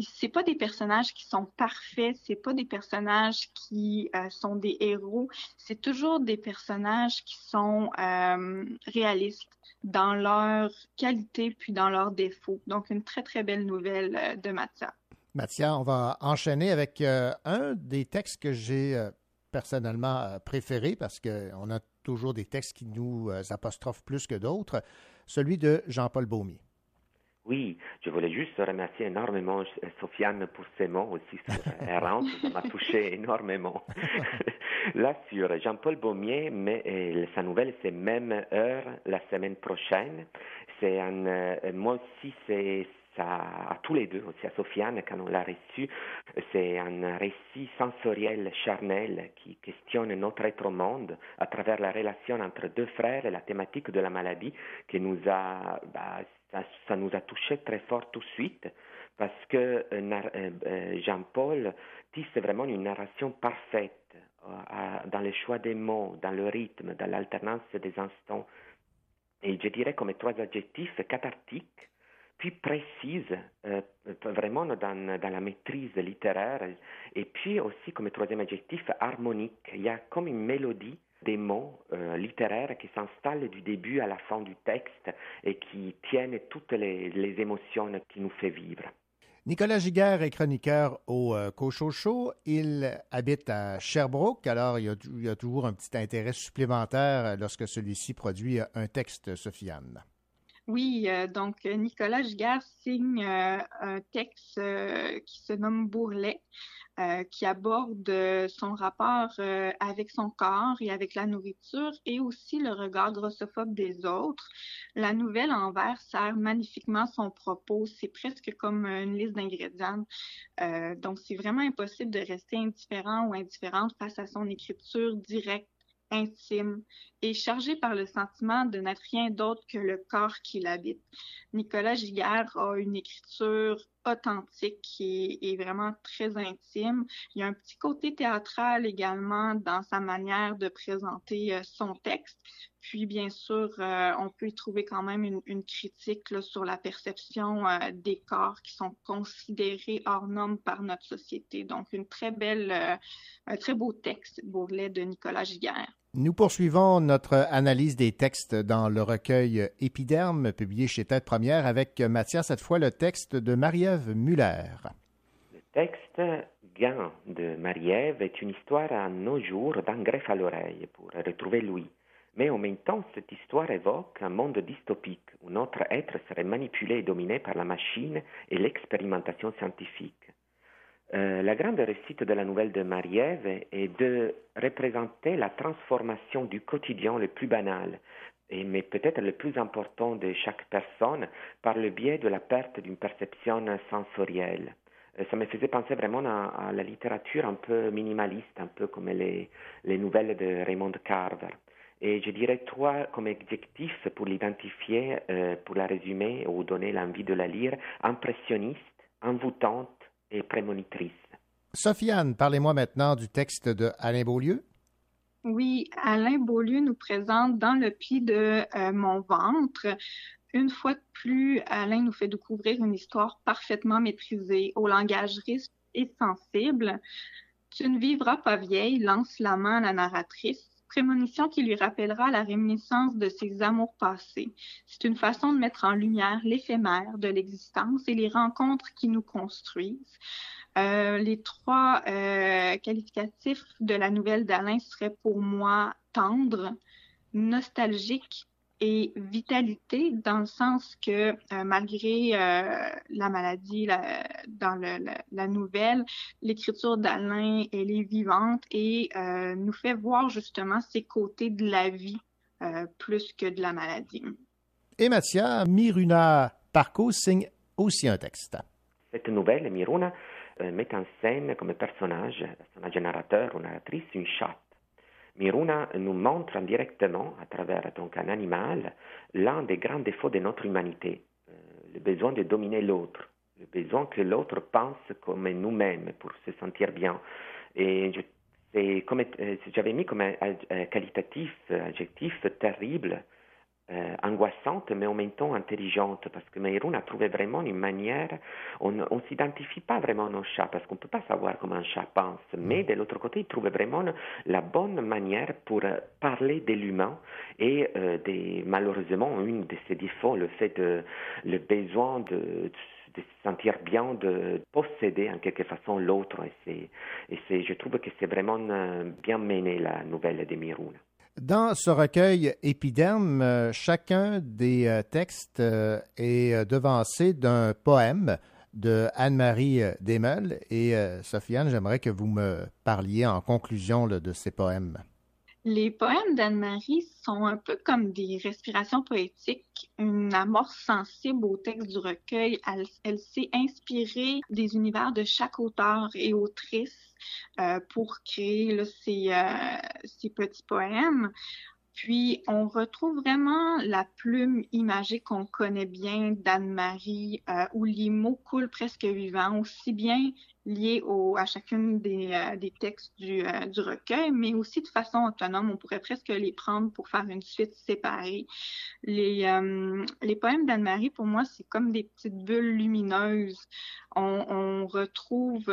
Speaker 22: C'est pas des personnages qui sont parfaits, c'est pas des personnages qui euh, sont des héros, c'est toujours des personnages qui sont euh, réalistes dans leur qualité puis dans leurs défauts. Donc une très très belle nouvelle euh, de Mathia.
Speaker 2: Mathia, on va enchaîner avec un des textes que j'ai personnellement préféré parce qu'on a toujours des textes qui nous apostrophent plus que d'autres, celui de Jean-Paul Baumier.
Speaker 23: Oui, je voulais juste remercier énormément euh, Sofiane pour ses mots aussi sur Errance, ça m'a touché *laughs* énormément. *laughs* Là, sur Jean-Paul Baumier, mais euh, sa nouvelle, c'est même heure la semaine prochaine. C'est un, euh, moi aussi, c'est ça, à tous les deux, aussi à Sofiane, quand on l'a reçu, c'est un récit sensoriel, charnel, qui questionne notre être au monde à travers la relation entre deux frères et la thématique de la maladie qui nous a, bah, ça, nous a touché très fort tout de suite parce que euh, euh, euh, Jean-Paul tisse vraiment une narration parfaite dans le choix des mots, dans le rythme, dans l'alternance des instants. Et je dirais comme trois adjectifs cathartiques, puis précises, vraiment dans, dans la maîtrise littéraire, et puis aussi comme troisième adjectif harmonique. Il y a comme une mélodie des mots euh, littéraires qui s'installent du début à la fin du texte et qui tiennent toutes les, émotions qui nous fait vivre.
Speaker 2: Nicolas Giguère est chroniqueur au euh, Cochot Show. Il habite à Sherbrooke, alors il y, a, il y a toujours un petit intérêt supplémentaire lorsque celui-ci produit un texte, Sofiane.
Speaker 22: Oui, euh, donc euh, Nicolas Giguère signe euh, un texte qui se nomme Bourrelet, euh, qui aborde son rapport avec son corps et avec la nourriture et aussi le regard grossophobe des autres. La nouvelle en vers sert magnifiquement son propos. C'est presque comme une liste d'ingrédients. Donc, c'est vraiment impossible de rester indifférent ou indifférente face à son écriture directe intime et chargé par le sentiment de n'être rien d'autre que le corps qui l'habite. Nicolas Giguère a une écriture authentique qui est, vraiment très intime. Il y a un petit côté théâtral également dans sa manière de présenter euh, son texte. Puis, bien sûr, euh, on peut y trouver quand même une, critique sur la perception euh, des corps qui sont considérés hors normes par notre société. Donc, une très belle, un très beau texte, Bourrelet de Nicolas Giguère.
Speaker 2: Nous poursuivons notre analyse des textes dans le recueil Épiderme, publié chez Tête Première, avec Mathias, cette fois le texte de Marie-Ève Muller.
Speaker 23: Le texte Gain de Marie-Ève est une histoire à nos jours d'un greffe à l'oreille pour retrouver Louis. Mais en même temps, cette histoire évoque un monde dystopique où notre être serait manipulé et dominé par la machine et l'expérimentation scientifique. Euh, la grande réussite de la nouvelle de Marie-Ève est de représenter la transformation du quotidien le plus banal, mais peut-être le plus important de chaque personne par le biais de la perte d'une perception sensorielle. Euh, ça me faisait penser vraiment à, la littérature un peu minimaliste, un peu comme les, les nouvelles de Raymond Carver. Et je dirais trois comme adjectifs pour l'identifier, euh, pour la résumer ou donner l'envie de la lire, impressionniste, envoûtante et prémonitrice.
Speaker 2: Sofiane, parlez-moi maintenant du texte de Alain Beaulieu.
Speaker 22: Oui, Alain Beaulieu nous présente dans le pli de euh, Mon ventre. Une fois de plus, Alain nous fait découvrir une histoire parfaitement maîtrisée, au langage riche et sensible. Tu ne vivras pas vieille, lance la main à la narratrice prémonition qui lui rappellera la réminiscence de ses amours passés. C'est une façon de mettre en lumière l'éphémère de l'existence et les rencontres qui nous construisent. Euh, les trois euh, qualificatifs de la nouvelle d'Alain seraient pour moi tendre, nostalgique et vitalité dans le sens que euh, malgré euh, la maladie la, dans le, la, la, nouvelle, l'écriture d'Alain, elle est vivante et euh, nous fait voir justement ces côtés de la vie euh, plus que de la maladie.
Speaker 2: Et Mathia, Miruna Parco signe aussi un texte.
Speaker 23: Cette nouvelle, Miruna, euh, met en scène comme personnage, personnage narrateur ou narratrice, une chatte. Miruna nous montre indirectement, à travers un animal, l'un des grands défauts de notre humanité, euh, le besoin de dominer l'autre, le besoin que l'autre pense comme nous-mêmes pour se sentir bien. Et euh, j'avais mis comme qualitatif, adjectif terrible, euh, angoissante, mais en même temps intelligente, parce que Meirun a trouvé vraiment une manière, on ne s'identifie pas vraiment au chat, parce qu'on ne peut pas savoir comment un chat pense, mais de l'autre côté, il trouvait vraiment la bonne manière pour parler de l'humain et euh, des, malheureusement, une de ses défauts, le fait de, le besoin de, de se sentir bien, de posséder en quelque façon l'autre. Et, et c'est, je trouve que c'est vraiment euh, bien mené la nouvelle de Miruna.
Speaker 2: Dans ce recueil Épiderme, euh, chacun des euh, textes euh, est devancé d'un poème de Anne-Marie Desmeules. Et Sofiane, j'aimerais que vous me parliez en conclusion de ces poèmes.
Speaker 22: Les poèmes d'Anne-Marie sont un peu comme des respirations poétiques, une amorce sensible au texte du recueil. Elle, s'est inspirée des univers de chaque auteur et autrice euh, pour créer euh, ces petits poèmes. Puis, on retrouve vraiment la plume imagée qu'on connaît bien d'Anne-Marie, euh, où les mots coulent presque vivants, aussi bien liés au, à chacune des, euh, textes du, euh, du, recueil, mais aussi de façon autonome. On pourrait presque les prendre pour faire une suite séparée. Les, euh, poèmes d'Anne-Marie, pour moi, c'est comme des petites bulles lumineuses. On, retrouve,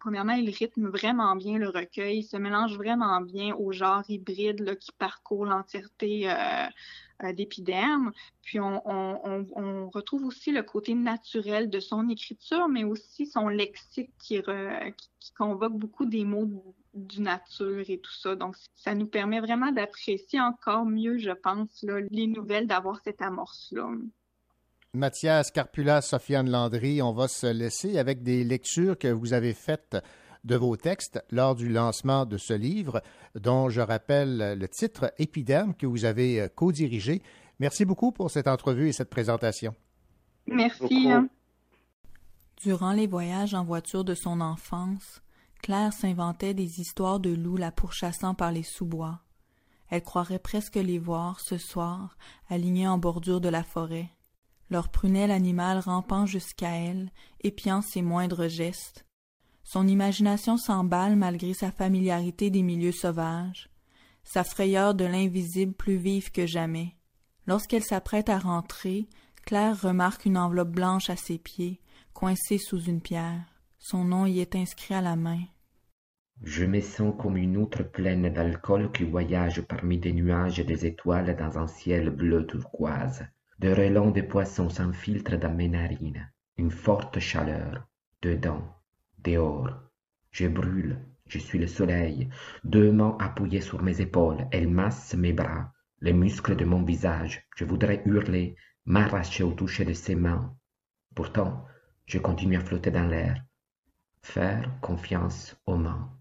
Speaker 22: premièrement, il rythme vraiment bien le recueil, il se mélange vraiment bien au genre hybride qui parcourt l'entièreté euh, d'épiderme. Puis on, retrouve aussi le côté naturel de son écriture, mais aussi son lexique qui, convoque beaucoup des mots du nature et tout ça. Donc, ça nous permet vraiment d'apprécier encore mieux, je pense, les nouvelles, d'avoir cette amorce-là.
Speaker 2: Mathias Carpula, Sofiane Landry, on va se laisser avec des lectures que vous avez faites de vos textes lors du lancement de ce livre, dont je rappelle le titre Épiderme que vous avez co-dirigé. Merci beaucoup pour cette entrevue et cette présentation.
Speaker 22: Merci.
Speaker 21: Durant les voyages en voiture de son enfance, Claire s'inventait des histoires de loups la pourchassant par les sous-bois. Elle croirait presque les voir, ce soir, alignés en bordure de la forêt, leur prunelle animale rampant jusqu'à elle, épiant ses moindres gestes, son imagination s'emballe malgré sa familiarité des milieux sauvages, sa frayeur de l'invisible plus vive que jamais. Lorsqu'elle s'apprête à rentrer, Claire remarque une enveloppe blanche à ses pieds, coincée sous une pierre. Son nom y est inscrit à la main.
Speaker 20: Je me sens comme une outre pleine d'alcool qui voyage parmi des nuages et des étoiles dans un ciel bleu turquoise. De relents de poissons s'infiltrent dans mes narines. Une forte chaleur. Dedans, dehors. Je brûle, je suis le soleil, deux mains appuyées sur mes épaules, elles massent mes bras, les muscles de mon visage. Je voudrais hurler, m'arracher au toucher de ses mains. Pourtant, je continue à flotter dans l'air. Faire confiance aux mains.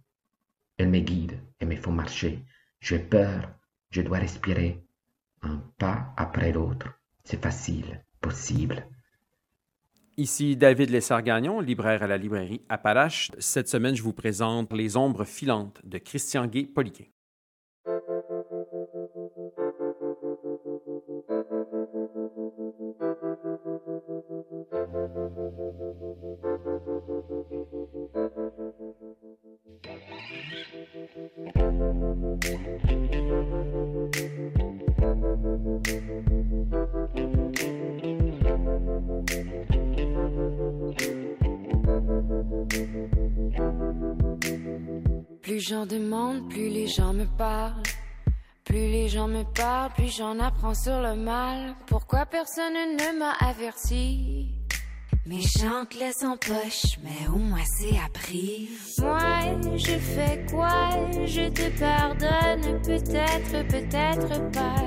Speaker 20: Elles me guident et me font marcher. J'ai peur, je dois respirer. Un pas après l'autre. C'est facile, possible.
Speaker 6: Ici David Lessard-Gagnon, libraire à la librairie Appalache. Cette semaine, je vous présente Les ombres filantes de Christian Gay-Poliquin.
Speaker 13: Plus j'en demande, plus les gens me parlent. Plus les gens me parlent, plus j'en apprends sur le mal. Pourquoi personne ne m'a averti? Mes chants laissent en poche, mais au moins c'est appris. Moi, je fais quoi? Je te pardonne, peut-être, peut-être pas.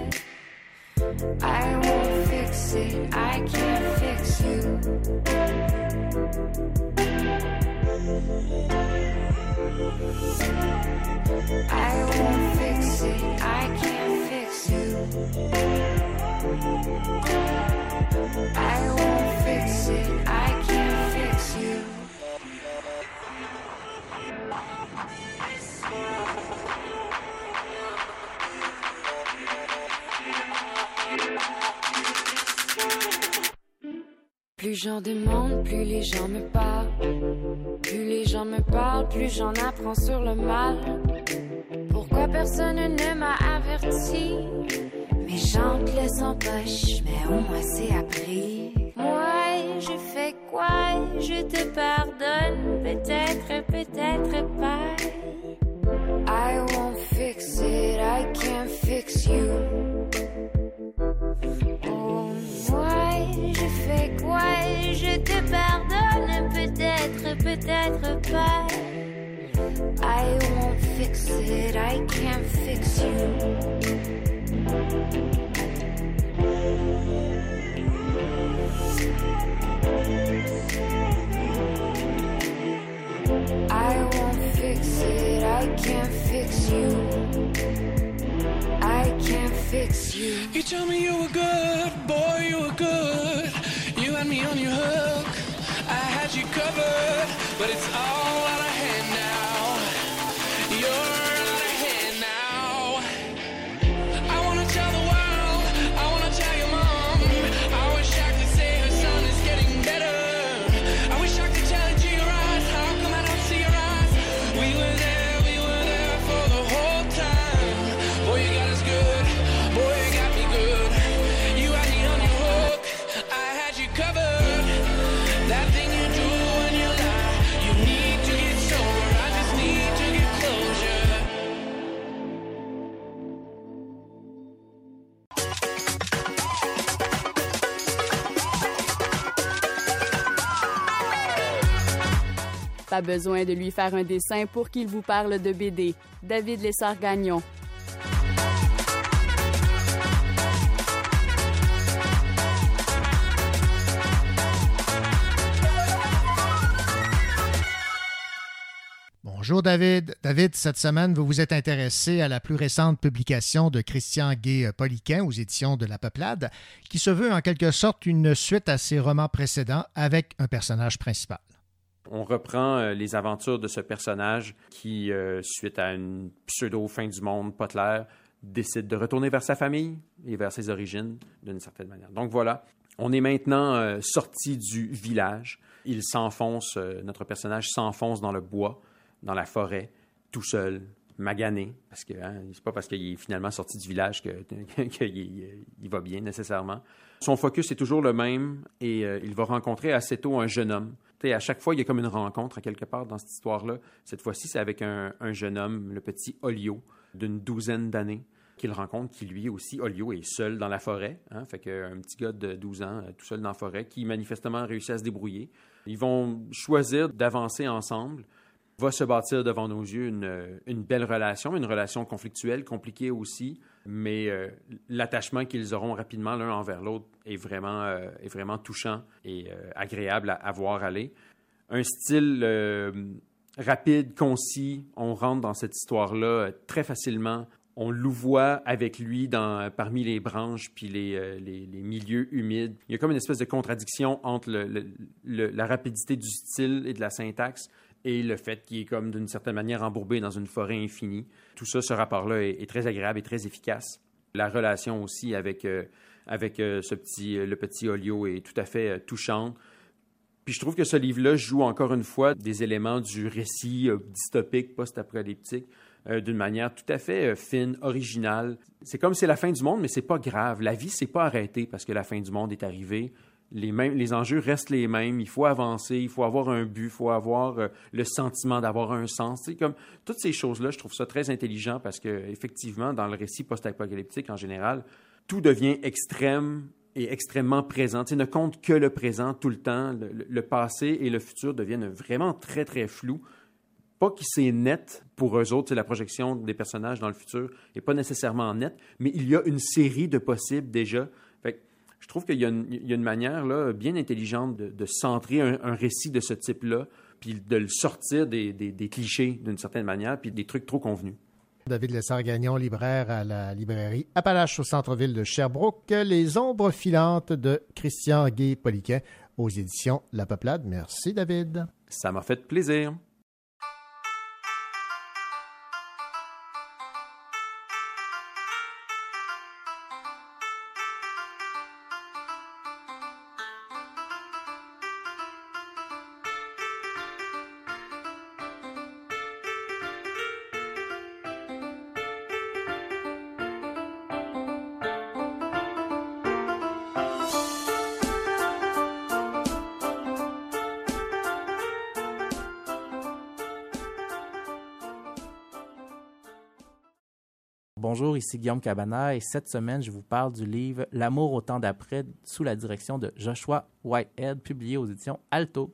Speaker 13: I won't fix it, I can't fix you. I won't fix it, I can't fix you. I won't fix it, I can't fix you. Plus j'en demande, plus les gens me parlent. Plus les gens me parlent, plus j'en apprends sur le mal. Pourquoi personne ne m'a averti? Mes laissent en poche, mais au moins c'est appris. Moi, je fais quoi? Je te pardonne, peut-être, peut-être pas. I won't fix it, I can't fix you. Quoi? Je te pardonne, peut-être, peut-être pas. I won't fix it, I can't fix you. I won't fix it, I can't fix you. I can't fix you.
Speaker 24: You told me you were good, boy, you were good. Had me on your hook. I had you covered, but it's all out
Speaker 1: Pas besoin de lui faire un dessin pour qu'il vous parle de BD. David Lessard-Gagnon.
Speaker 2: Bonjour David. David, cette semaine, vous vous êtes intéressé à la plus récente publication de Christian Gay-Poliquin aux éditions de La Peuplade, qui se veut en quelque sorte une suite à ses romans précédents avec un personnage principal.
Speaker 6: On reprend euh, les aventures de ce personnage qui, euh, suite à une pseudo-fin du monde pas claire, décide de retourner vers sa famille et vers ses origines d'une certaine manière. Donc voilà, on est maintenant euh, sorti du village. Il s'enfonce, notre personnage s'enfonce dans le bois, dans la forêt, tout seul, magané, parce que hein, c'est pas parce qu'il est finalement sorti du village que- *laughs* qu'il il va bien nécessairement. Son focus est toujours le même et il va rencontrer assez tôt un jeune homme. Tu sais, à chaque fois, il y a comme une rencontre quelque part dans cette histoire-là. Cette fois-ci, c'est avec un, un jeune homme, le petit Olio, d'une douzaine d'années, qu'il rencontre, qui lui aussi, Olio, est seul dans la forêt. Hein, fait qu'un petit gars de 12 ans, euh, tout seul dans la forêt, qui manifestement réussit à se débrouiller. Ils vont choisir d'avancer ensemble va se bâtir devant nos yeux une, une belle relation, une relation conflictuelle, compliquée aussi, mais euh, l'attachement qu'ils auront rapidement l'un envers l'autre est vraiment, euh, est vraiment touchant et euh, agréable à, à voir aller. Un style rapide, concis, on rentre dans cette histoire-là très facilement. On louvoie avec lui dans, parmi les branches puis les, les, milieux humides. Il y a comme une espèce de contradiction entre le- la rapidité du style et de la syntaxe et le fait qu'il est comme d'une certaine manière embourbé dans une forêt infinie. Tout ça, ce rapport-là est, est très agréable et très efficace. La relation aussi avec, euh, avec euh, petit, le petit Olio est tout à fait euh, touchante. Puis je trouve que ce livre-là joue encore une fois des éléments du récit euh, dystopique, post-apocalyptique, euh, d'une manière tout à fait euh, fine, originale. C'est comme c'est la fin du monde, mais c'est pas grave. La vie s'est pas arrêtée parce que la fin du monde est arrivée. Les, mêmes, les enjeux restent les mêmes. Il faut avancer, il faut avoir un but, il faut avoir euh, le sentiment d'avoir un sens. Comme toutes ces choses-là, je trouve ça très intelligent parce que effectivement, dans le récit post-apocalyptique en général, tout devient extrême et extrêmement présent. Tu ne compte que le présent tout le temps. Le, passé et le futur deviennent vraiment très, très flous. pas que c'est net pour eux autres, c'est la projection des personnages dans le futur n'est pas nécessairement nette, mais il y a une série de possibles déjà. Je trouve qu'il y, a une- il y a une manière là, bien intelligente de, de centrer un, un récit de ce type-là, puis de le sortir des, des- des clichés d'une certaine manière, puis des trucs trop convenus.
Speaker 2: David Lessard-Gagnon, libraire à la librairie Appalache au centre-ville de Sherbrooke. Les ombres filantes de Christian Gay-Poliquin aux éditions La Peuplade. Merci, David.
Speaker 6: Ça m'a fait plaisir.
Speaker 12: Bonjour, ici Guillaume Cabana et cette semaine, je vous parle du livre L'amour au temps d'après sous la direction de Joshua Whitehead, publié aux éditions Alto.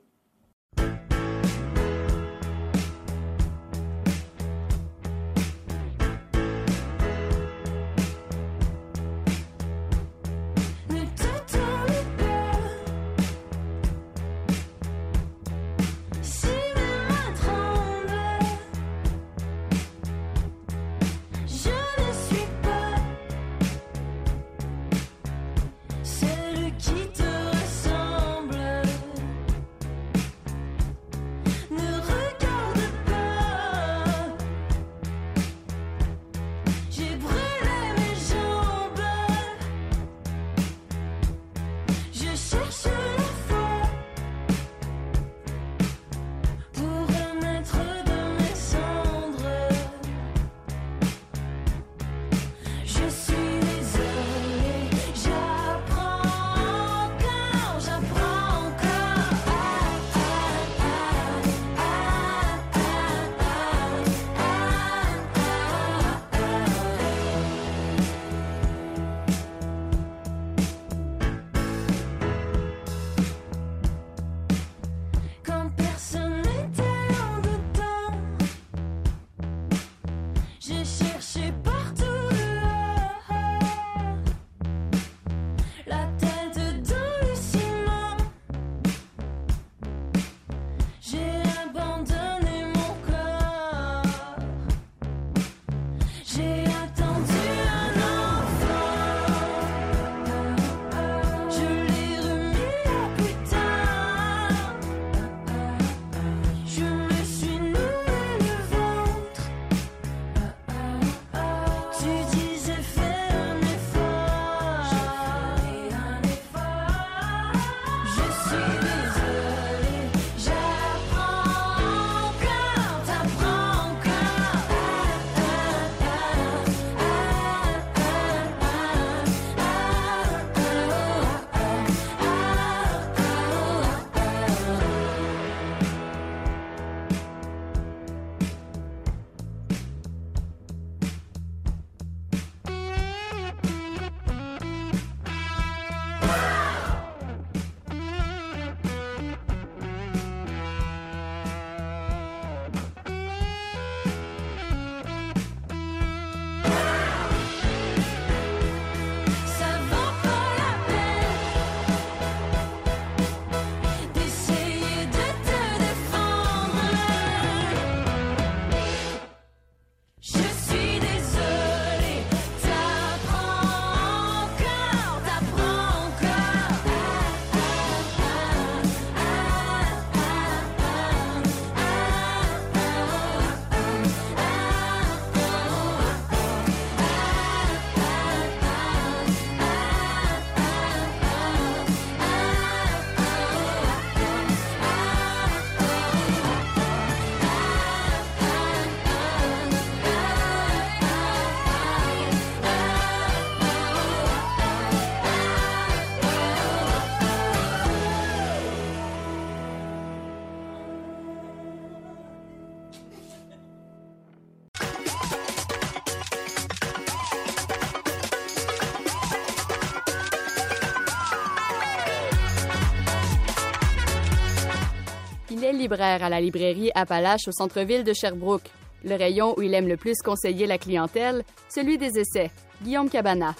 Speaker 1: Libraire à la librairie Appalache au centre-ville de Sherbrooke. Le rayon où il aime le plus conseiller la clientèle, celui des essais. Guillaume Cabana.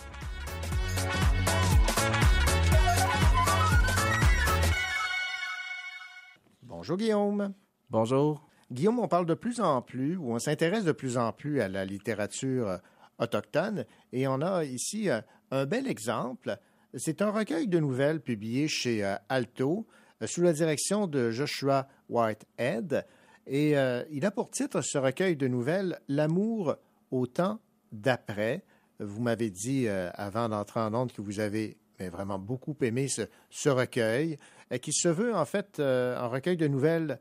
Speaker 2: Bonjour Guillaume.
Speaker 5: Bonjour.
Speaker 2: Guillaume, on parle de plus en plus, ou on s'intéresse de plus en plus à la littérature euh, autochtone, et on a ici euh, un bel exemple. C'est un recueil de nouvelles publié chez euh, Alto, sous la direction de Joshua Whitehead, et il a pour titre ce recueil de nouvelles L'amour au temps d'après. Vous m'avez dit avant d'entrer en onde que vous avez vraiment beaucoup aimé ce, ce recueil, qui se veut en fait un recueil de nouvelles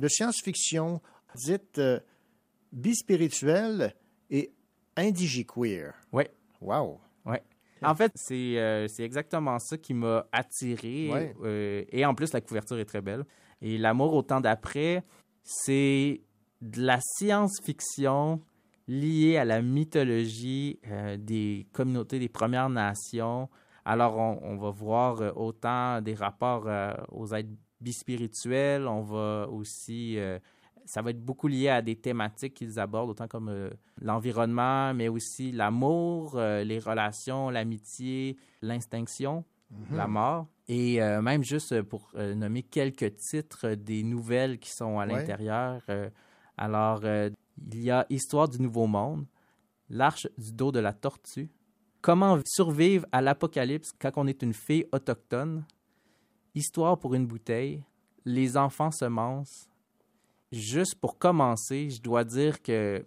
Speaker 2: de science-fiction dite euh, bispirituelle et indigiqueer.
Speaker 5: Oui.
Speaker 2: Wow.
Speaker 5: En fait, c'est euh, c'est exactement ça qui m'a attiré.
Speaker 2: Ouais.
Speaker 5: euh, et en plus, la couverture est très belle. Et L'amour au temps d'après, c'est de la science-fiction liée à la mythologie euh, des communautés des Premières Nations. Alors, on, on va voir autant des rapports aux êtres bispirituels, on va aussi... ça va être beaucoup lié à des thématiques qu'ils abordent, autant comme euh, l'environnement, mais aussi l'amour, euh, les relations, l'amitié, l'extinction,
Speaker 2: Mhm.
Speaker 5: la mort. Et euh, même juste pour nommer quelques titres des nouvelles qui sont à
Speaker 2: Ouais.
Speaker 5: l'intérieur. alors, il y a Histoire du Nouveau Monde, L'Arche du dos de la tortue, Comment survivre à l'apocalypse quand on est une fille autochtone, Histoire pour une bouteille, Les enfants semences. Juste pour commencer, je dois dire que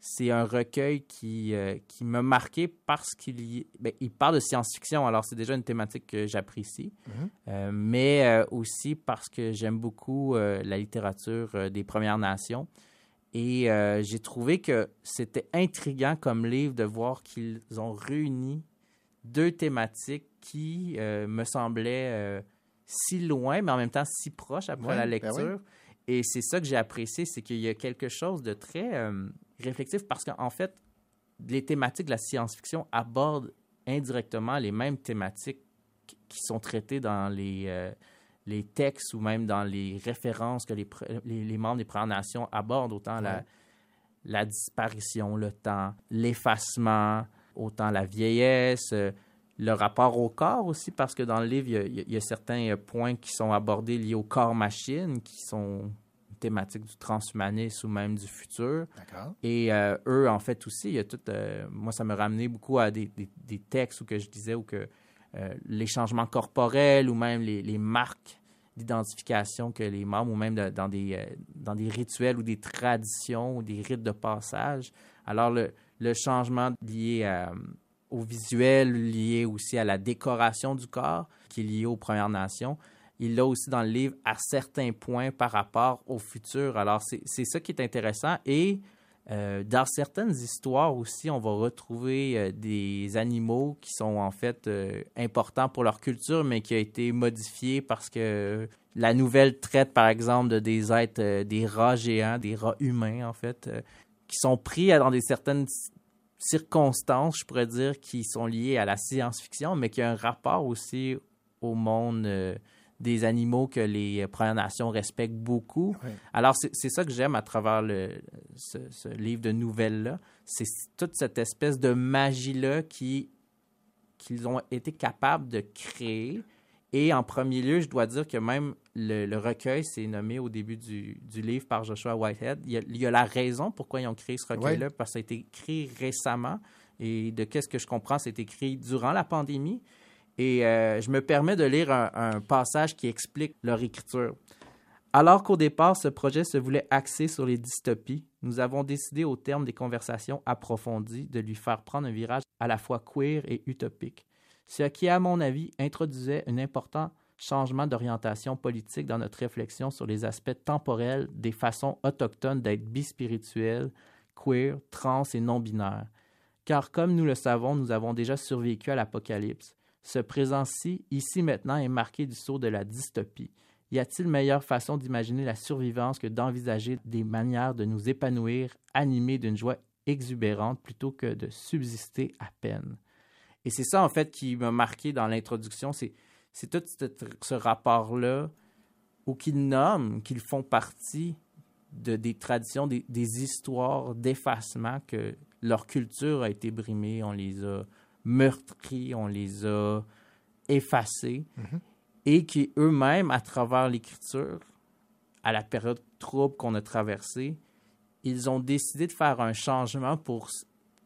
Speaker 5: c'est un recueil qui, euh, qui m'a marqué parce qu'il y- ben, il parle de science-fiction, alors c'est déjà une thématique que j'apprécie,
Speaker 2: Mhm.
Speaker 5: Euh, mais euh, aussi parce que j'aime beaucoup la littérature des Premières Nations. Et j'ai trouvé que c'était intriguant comme livre de voir qu'ils ont réuni deux thématiques qui me semblaient si loin, mais en même temps si proches après la
Speaker 2: ben
Speaker 5: lecture.
Speaker 2: oui.
Speaker 5: Et c'est ça que j'ai apprécié, c'est qu'il y a quelque chose de très euh, réflexif parce qu'en fait, les thématiques de la science-fiction abordent indirectement les mêmes thématiques qui- sont traitées dans les, euh, les textes ou même dans les références que les, pr- les, les membres des Premières Nations abordent, autant la disparition, le temps, l'effacement, autant la vieillesse, euh, le rapport au corps aussi, parce que dans le livre, il y a- il y certains euh, points qui sont abordés liés au corps-machine, qui sont une thématique du transhumanisme ou même du futur. Et euh, eux, en fait, aussi, il y a tout. euh, moi, ça me ramenait beaucoup à des, des- des textes où que je disais où que euh, les changements corporels ou même les, les marques d'identification que les membres ou même de- dans, des, dans des rituels ou des traditions ou des rites de passage. Alors, le, le changement lié à, au visuel, lié aussi à la décoration du corps, qui est lié aux Premières Nations, il l'a aussi dans le livre à certains points par rapport au futur. Alors, c'est ça qui est intéressant. Et euh, dans certaines histoires aussi, on va retrouver euh, des animaux qui sont en fait euh, importants pour leur culture, mais qui ont été modifiés parce que la nouvelle traite, par exemple, de des êtres, des rats géants, des rats humains, en fait, qui sont pris dans des certaines circonstances, je pourrais dire, qui sont liées à la science-fiction, mais qui ont un rapport aussi au monde euh, des animaux que les Premières Nations respectent beaucoup. Alors, c'est ça que j'aime à travers le, ce, ce livre de nouvelles-là. C'est toute cette espèce de magie-là qui qu'ils ont été capables de créer. Et en premier lieu, je dois dire que même le, le recueil, c'est nommé au début du, du livre par Joshua Whitehead. Il y, a, il y a la raison pourquoi ils ont créé ce recueil-là, parce que ça a été écrit récemment. Et de qu'est-ce que je comprends, c'est écrit durant la pandémie. Et euh, je me permets de lire un, un passage qui explique leur écriture. Alors qu'au départ, ce projet se voulait axer sur les dystopies, nous avons décidé, au terme des conversations approfondies, de lui faire prendre un virage à la fois queer et utopique, ce qui, à mon avis, introduisait un important changement d'orientation politique dans notre réflexion sur les aspects temporels des façons autochtones d'être bispirituels, queer, trans et non-binaires. Car comme nous le savons, nous avons déjà survécu à l'apocalypse. Ce présent-ci, ici maintenant, est marqué du sceau de la dystopie. Y a-t-il meilleure façon d'imaginer la survivance que d'envisager des manières de nous épanouir, animés d'une joie exubérante, plutôt que de subsister à peine? Et c'est ça, en fait, qui m'a marqué dans l'introduction, c'est, c'est tout ce, ce rapport-là ou qu'ils nomment qu'ils font partie de, des traditions, des, des histoires d'effacement que leur culture a été brimée, on les a meurtris, on les a effacés,
Speaker 2: Mhm.
Speaker 5: et qui eux-mêmes, à travers l'écriture, à la période trouble qu'on a traversée, ils ont décidé de faire un changement pour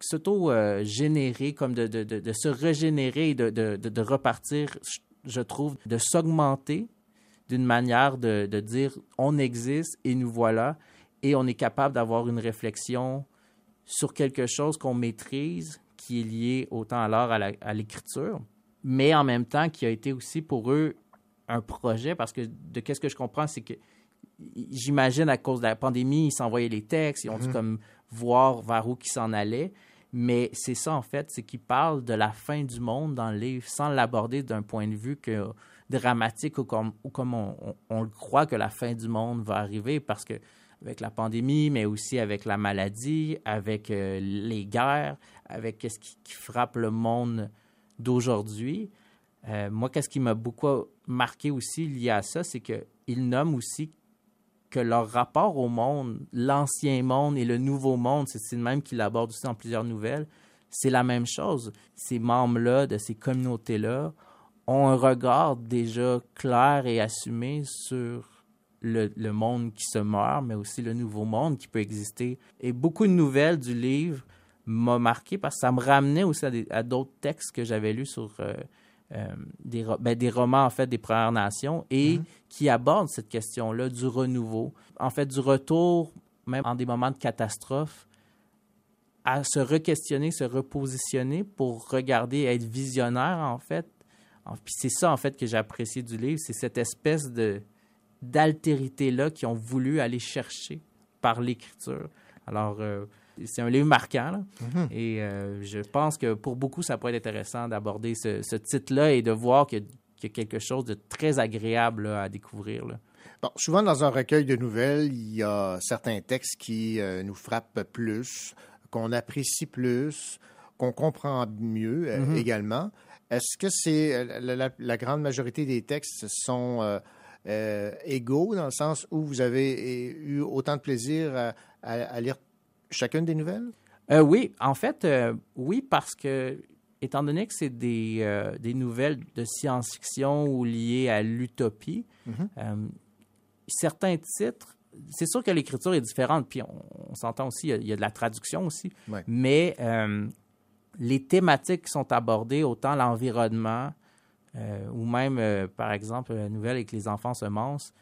Speaker 5: s'auto-générer, comme de, de- de- de se régénérer de- de repartir, je- trouve, de s'augmenter d'une manière de, de dire on existe et nous voilà, et on est capable d'avoir une réflexion sur quelque chose qu'on maîtrise, qui est lié autant à l'art à l'écriture, mais en même temps qui a été aussi pour eux un projet, parce que de qu'est-ce que je comprends, c'est que j'imagine à cause de la pandémie, ils s'envoyaient les textes, ils ont dû
Speaker 2: Mhm.
Speaker 5: comme voir vers où ils s'en allaient. Mais c'est ça, en fait, c'est qu'ils parlent de la fin du monde dans le livre sans l'aborder d'un point de vue que, dramatique ou comme, ou comme on, on- le croit que la fin du monde va arriver parce que avec la pandémie, mais aussi avec la maladie, avec euh, les guerres, avec ce qui, frappe le monde d'aujourd'hui. Euh, moi, qu'est-ce qui m'a beaucoup marqué aussi lié à ça, c'est qu'ils nomment aussi que leur rapport au monde, l'ancien monde et le nouveau monde, c'est le même qu'ils l'abordent aussi dans plusieurs nouvelles, c'est la même chose. Ces membres-là, de ces communautés-là, ont un regard déjà clair et assumé sur le, monde qui se meurt, mais aussi le nouveau monde qui peut exister. Et beaucoup de nouvelles du livre m'ont marqué parce que ça me ramenait aussi à d'autres textes que j'avais lus sur euh, euh, des, ben, des romans, en fait, des Premières Nations et qui abordent cette question-là du renouveau, en fait, du retour, même en des moments de catastrophe, à se re-questionner, se repositionner pour regarder, être visionnaire, en fait. Puis c'est ça, en fait, que j'ai apprécié du livre, c'est cette espèce de d'altérité-là qu'ils ont voulu aller chercher par l'écriture. Alors, euh, c'est un livre marquant, là.
Speaker 2: Mhm.
Speaker 5: et euh, je pense que pour beaucoup, ça pourrait être intéressant d'aborder ce, ce titre-là et de voir qu'il y, a- qu'il y a quelque chose de très agréable là, à découvrir. là.
Speaker 2: Bon, souvent, dans un recueil de nouvelles, il y a certains textes qui euh, nous frappent plus, qu'on apprécie plus, qu'on comprend mieux euh,
Speaker 5: Mhm.
Speaker 2: également. Est-ce que c'est la, la- la grande majorité des textes sont euh, euh, égaux dans le sens où vous avez eu autant de plaisir à, à- à lire chacune des nouvelles?
Speaker 5: Euh, oui, en fait, euh, oui, parce que, étant donné que c'est des, euh, des nouvelles de science-fiction ou liées à l'utopie,
Speaker 2: Mhm.
Speaker 5: certains titres, c'est sûr que l'écriture est différente, puis on, on s'entend aussi, il y, a, il y a de la traduction aussi,
Speaker 2: Ouais.
Speaker 5: mais les thématiques qui sont abordées, autant l'environnement, ou même, par exemple, la nouvelle avec les enfants semences,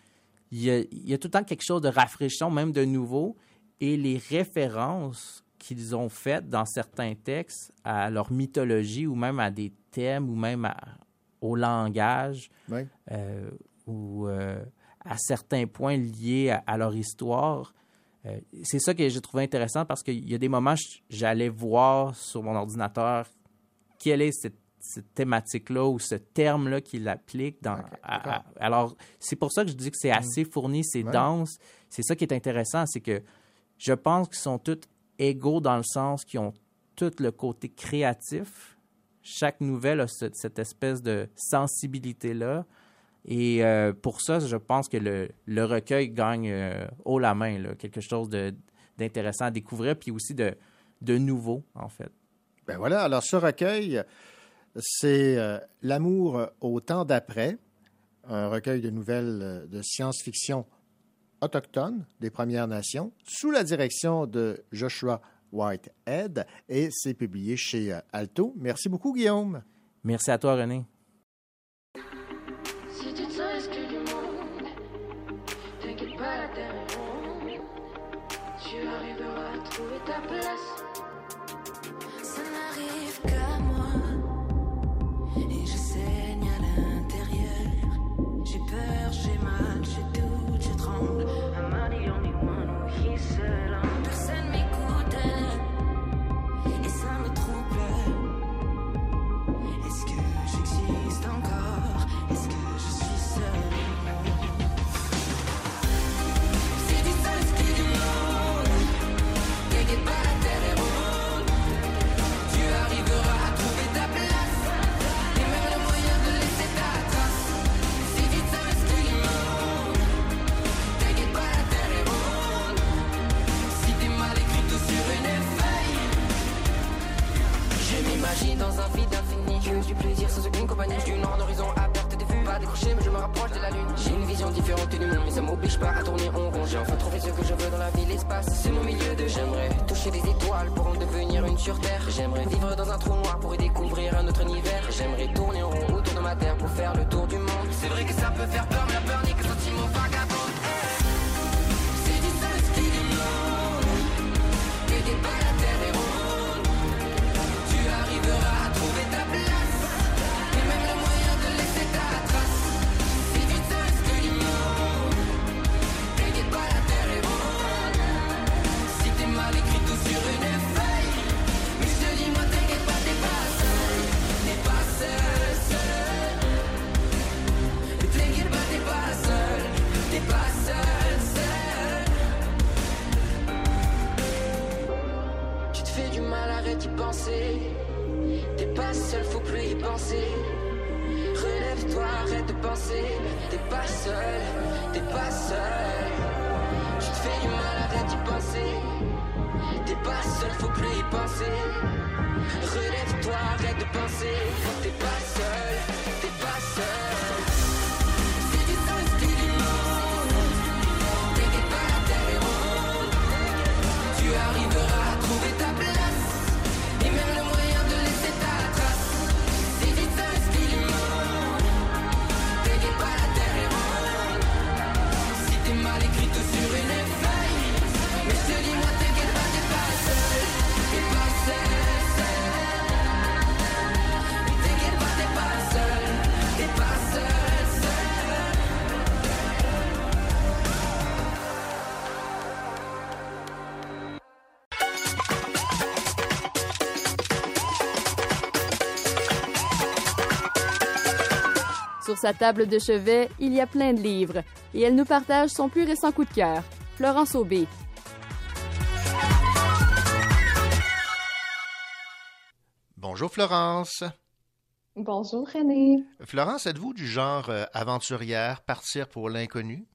Speaker 5: il y, a, il y a tout le temps quelque chose de rafraîchissant, même de nouveau, et les références qu'ils ont faites dans certains textes à leur mythologie ou même à des thèmes ou même à- au langage
Speaker 2: Oui.
Speaker 5: euh, ou euh, à certains points liés à, à leur histoire. Euh, c'est ça que j'ai trouvé intéressant parce qu'il y a des moments, j'allais voir sur mon ordinateur quelle est cette, cette thématique-là ou ce terme-là qu'il applique. Dans, à- alors, c'est pour ça que je dis que c'est assez fourni, c'est dense. C'est ça qui est intéressant, c'est que je pense qu'ils sont tous égaux dans le sens qu'ils ont tout le côté créatif. Chaque nouvelle a cette, espèce de sensibilité-là. Et euh, pour ça, je pense que le, recueil gagne euh, haut la main, quelque chose d'intéressant à découvrir, puis aussi de, nouveau, en fait.
Speaker 2: Ben voilà, alors ce recueil, c'est euh, L'amour au temps d'après, un recueil de nouvelles de science-fiction autochtone des Premières Nations, sous la direction de Joshua Whitehead, et c'est publié chez euh, Alto. Merci beaucoup, Guillaume.
Speaker 5: Merci à toi, René.
Speaker 25: Mais ça m'oblige pas à tourner en rond. J'ai enfin trouvé ce que je veux dans la vie L'espace c'est mon milieu de J'aimerais toucher des étoiles Pour en devenir une sur terre. J'aimerais vivre dans un trou noir Pour y découvrir un autre univers. J'aimerais tourner en rond autour de ma terre Pour faire le tour du monde. C'est vrai que ça peut faire peur Mais la peur n'est que sentiment vagabond T'es pas seul, faut plus y penser. Relève-toi, arrête de penser. T'es pas seul, t'es pas seul. Tu te fais du mal, arrête d'y penser. T'es pas seul, faut plus y penser. Relève-toi, arrête de penser. T'es pas seul,
Speaker 1: sa table de chevet, il y a plein de livres et elle nous partage son plus récent coup de cœur, Florence Aubé.
Speaker 2: Bonjour Florence.
Speaker 22: Bonjour René.
Speaker 2: Florence, êtes-vous du genre euh, aventurière, partir pour l'inconnu?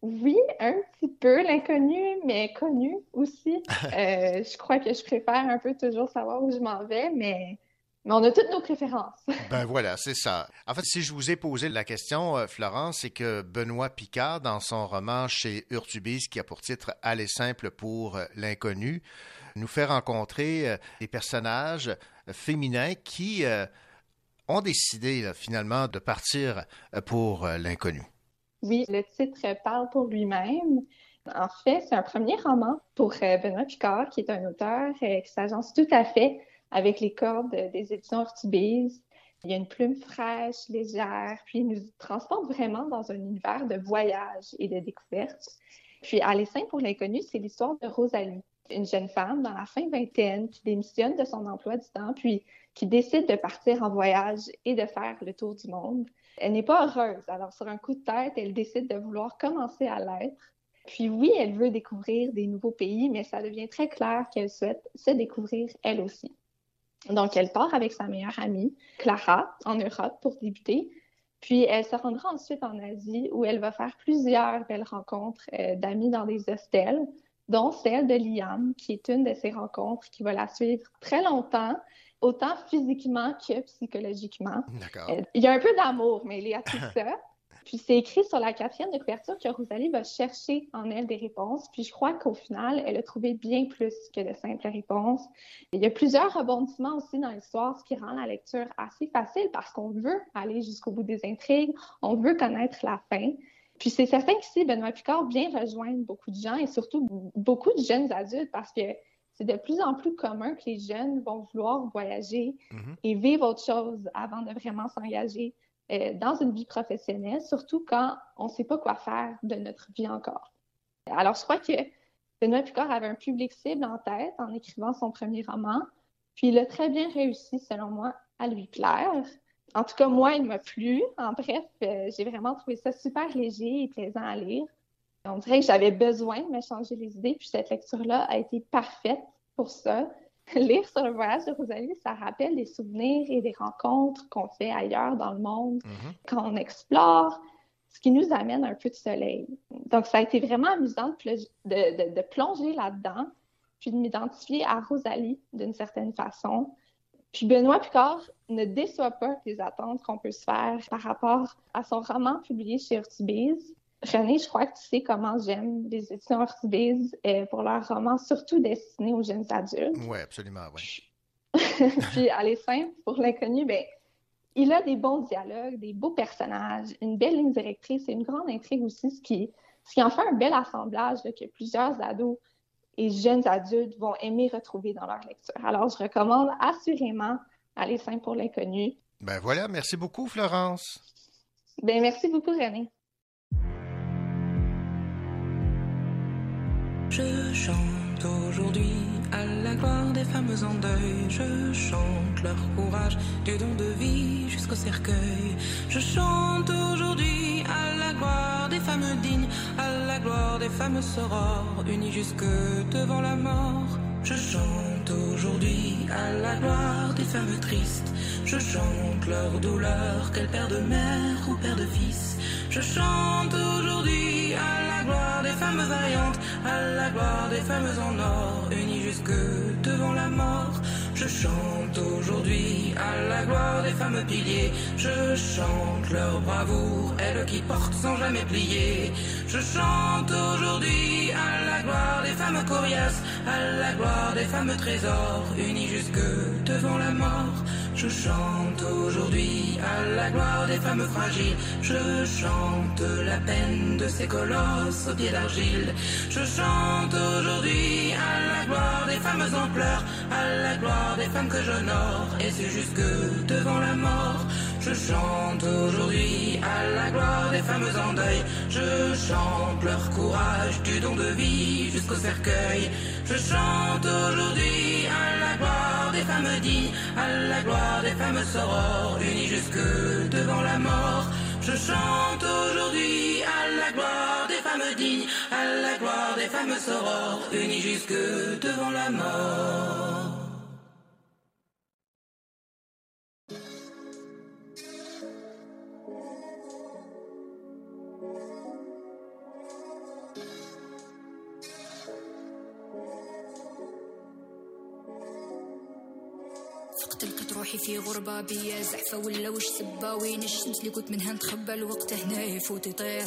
Speaker 22: Oui, un petit peu l'inconnu, mais connu aussi. *laughs* Euh, je crois que je préfère un peu toujours savoir où je m'en vais, mais, mais on a toutes nos préférences. *laughs*
Speaker 2: Ben voilà, c'est ça. En fait, si je vous ai posé la question, euh, Florence, c'est que Benoît Picard, dans son roman chez Urtubise, qui a pour titre Aller simple pour euh, l'inconnu, nous fait rencontrer euh, des personnages féminins qui euh, ont décidé là, finalement de partir pour l'inconnu.
Speaker 22: Oui, le titre parle pour lui-même. En fait, c'est un premier roman pour Benoît Picard, qui est un auteur qui s'agence tout à fait avec les cordes des éditions Ortubise. Il y a une plume fraîche, légère, puis il nous transporte vraiment dans un univers de voyage et de découverte. Puis Aller simple pour l'inconnu, c'est l'histoire de Rosalie, une jeune femme dans la fin vingtaine qui démissionne de son emploi du temps, puis qui décide de partir en voyage et de faire le tour du monde. Elle n'est pas heureuse, alors sur un coup de tête, elle décide de vouloir commencer à l'être. Puis oui, elle veut découvrir des nouveaux pays, mais ça devient très clair qu'elle souhaite se découvrir elle aussi. Donc, elle part avec sa meilleure amie, Clara, en Europe pour débuter. Puis, elle se rendra ensuite en Asie où elle va faire plusieurs belles rencontres euh, d'amis dans des hostels, dont celle de Liam, qui est une de ces rencontres qui va la suivre très longtemps, autant physiquement que psychologiquement.
Speaker 2: D'accord.
Speaker 22: Euh, Il y a un peu d'amour, mais il y a tout *laughs* ça. Puis c'est écrit sur la quatrième de couverture que Rosalie va chercher en elle des réponses. Puis je crois qu'au final, elle a trouvé bien plus que de simples réponses. Il y a plusieurs rebondissements aussi dans l'histoire, ce qui rend la lecture assez facile parce qu'on veut aller jusqu'au bout des intrigues, on veut connaître la fin. Puis c'est certain qu'ici, Benoît Picard vient rejoindre beaucoup de gens et surtout beaucoup de jeunes adultes parce que c'est de plus en plus commun que les jeunes vont vouloir voyager et vivre autre chose avant de vraiment s'engager euh, dans une vie professionnelle, surtout quand on ne sait pas quoi faire de notre vie encore. Alors, je crois que Benoît Picard avait un public cible en tête en écrivant son premier roman, puis il a très bien réussi, selon moi, à lui plaire. En tout cas, moi, il m'a plu. En bref, euh, j'ai vraiment trouvé ça super léger et plaisant à lire. On dirait que j'avais besoin de me changer les idées, puis cette lecture-là a été parfaite pour ça. *laughs* Lire sur le voyage de Rosalie, ça rappelle des souvenirs et des rencontres qu'on fait ailleurs dans le monde quand on explore, ce qui nous amène un peu de soleil. Donc, ça a été vraiment amusant de, plo- de- de- de plonger là-dedans, puis de m'identifier à Rosalie d'une certaine façon. Puis Benoît Picard ne déçoit pas les attentes qu'on peut se faire par rapport à son roman publié chez Urtubise. René, je crois que tu sais comment j'aime les éditions Urtubise euh, pour leurs romans, surtout destinés aux jeunes adultes.
Speaker 2: Oui, absolument, oui. *laughs*
Speaker 22: Puis Aller simple, pour l'inconnu, ben, il a des bons dialogues, des beaux personnages, une belle ligne directrice et une grande intrigue aussi, ce qui, ce qui en fait un bel assemblage là, que plusieurs ados et jeunes adultes vont aimer retrouver dans leur lecture. Alors, je recommande assurément Aller simple pour l'inconnu.
Speaker 2: Ben voilà, merci beaucoup, Florence.
Speaker 22: Ben merci beaucoup, René.
Speaker 19: Je chante aujourd'hui à la gloire des femmes en deuil. Je chante leur courage du don de vie jusqu'au cercueil. Je chante aujourd'hui à la gloire des femmes dignes, à la gloire des femmes sorores, unies jusque devant la mort. Je chante aujourd'hui à la gloire des femmes tristes. Je chante leur douleur, qu'elles père de mère ou père de fils. Je chante aujourd'hui à la gloire des femmes vaillantes, à la gloire des femmes en or, unies jusque devant la mort. Je chante aujourd'hui à la gloire des femmes piliers. Je chante leur bravoure, elles qui portent sans jamais plier. Je chante aujourd'hui à la gloire des femmes coriaces, à la gloire des femmes trésors, unies jusque devant la mort. Je chante aujourd'hui à la gloire des femmes fragiles. Je chante la peine de ces colosses aux pieds d'argile. Je chante aujourd'hui à la gloire des femmes en pleurs, à la gloire des femmes que j'honore. Et c'est jusque devant la mort. Je chante aujourd'hui à la gloire des femmes en deuil. Je chante leur courage du don de vie jusqu'au cercueil. Je chante aujourd'hui à la gloire des femmes dignes, à la gloire des femmes sorores, unies jusque devant la mort. Je chante aujourd'hui à la gloire des femmes dignes, à la gloire des femmes sorores, unies jusque devant la mort.
Speaker 25: روحي في غربة بيا زعفة ولا وش سبا وين الشمس اللي كنت منها نتخبى؟ الوقت هنا يفوت يطير.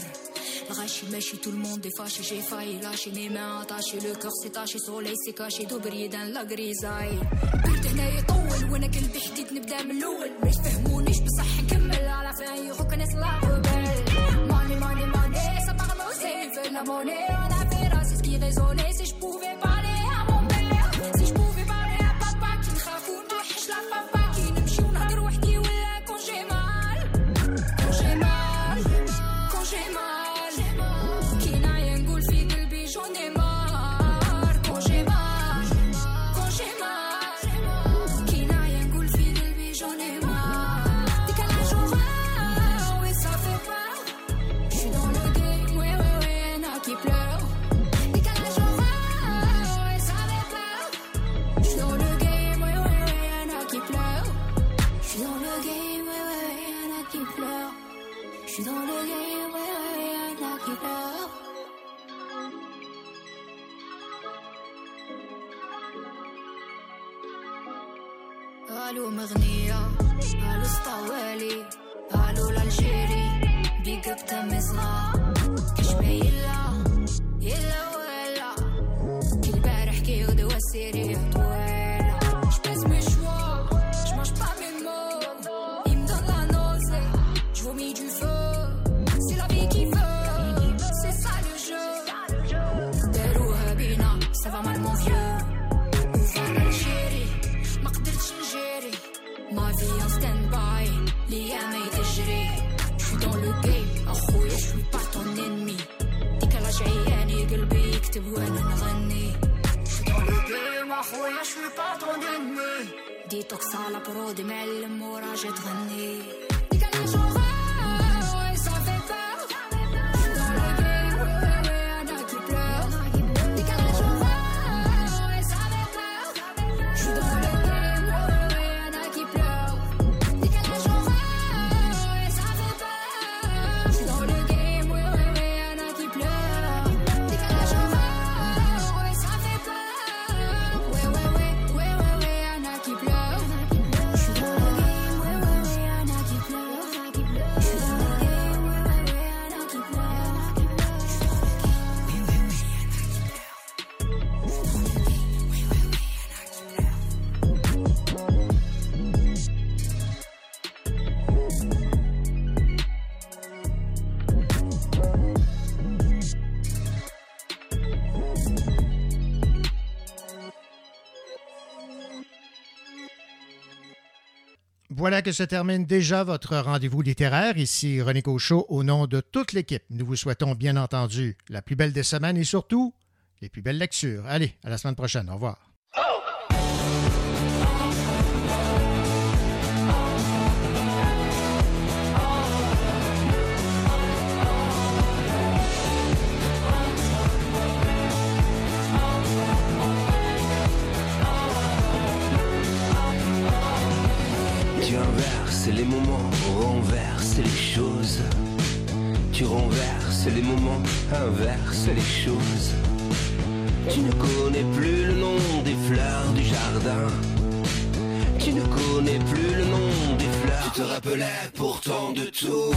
Speaker 25: الغاشي ماشي tout le monde est fâché j'ai failli lâcher mes mains attachées le cœur s'est taché soleil s'est caché دوبري دان لا غريزاي. برد هنا يطول وأنا قلبي حديد نبدأ من الأول. ما يفهمونيش بصح نكمل. على فين يغوك لا rebelle money money money ça parle aussi fait
Speaker 2: que se termine déjà votre rendez-vous littéraire. Ici René Cochot au nom de toute l'équipe. Nous vous souhaitons bien entendu la plus belle des semaines et surtout les plus belles lectures. Allez, à la semaine prochaine. Au revoir.
Speaker 26: Tu les moments, inverses les choses. Tu ne connais plus le nom des fleurs du jardin. Tu ne connais plus le nom des fleurs. Tu te rappelais pourtant de tout.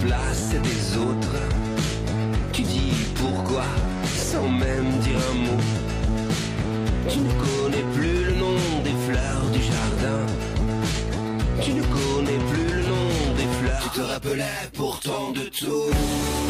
Speaker 26: Place des autres. Tu dis pourquoi sans même dire un mot. Tu ne connais plus le nom des fleurs du jardin. Tu ne connais plus le nom des fleurs. Tu te rappelais pourtant de tout.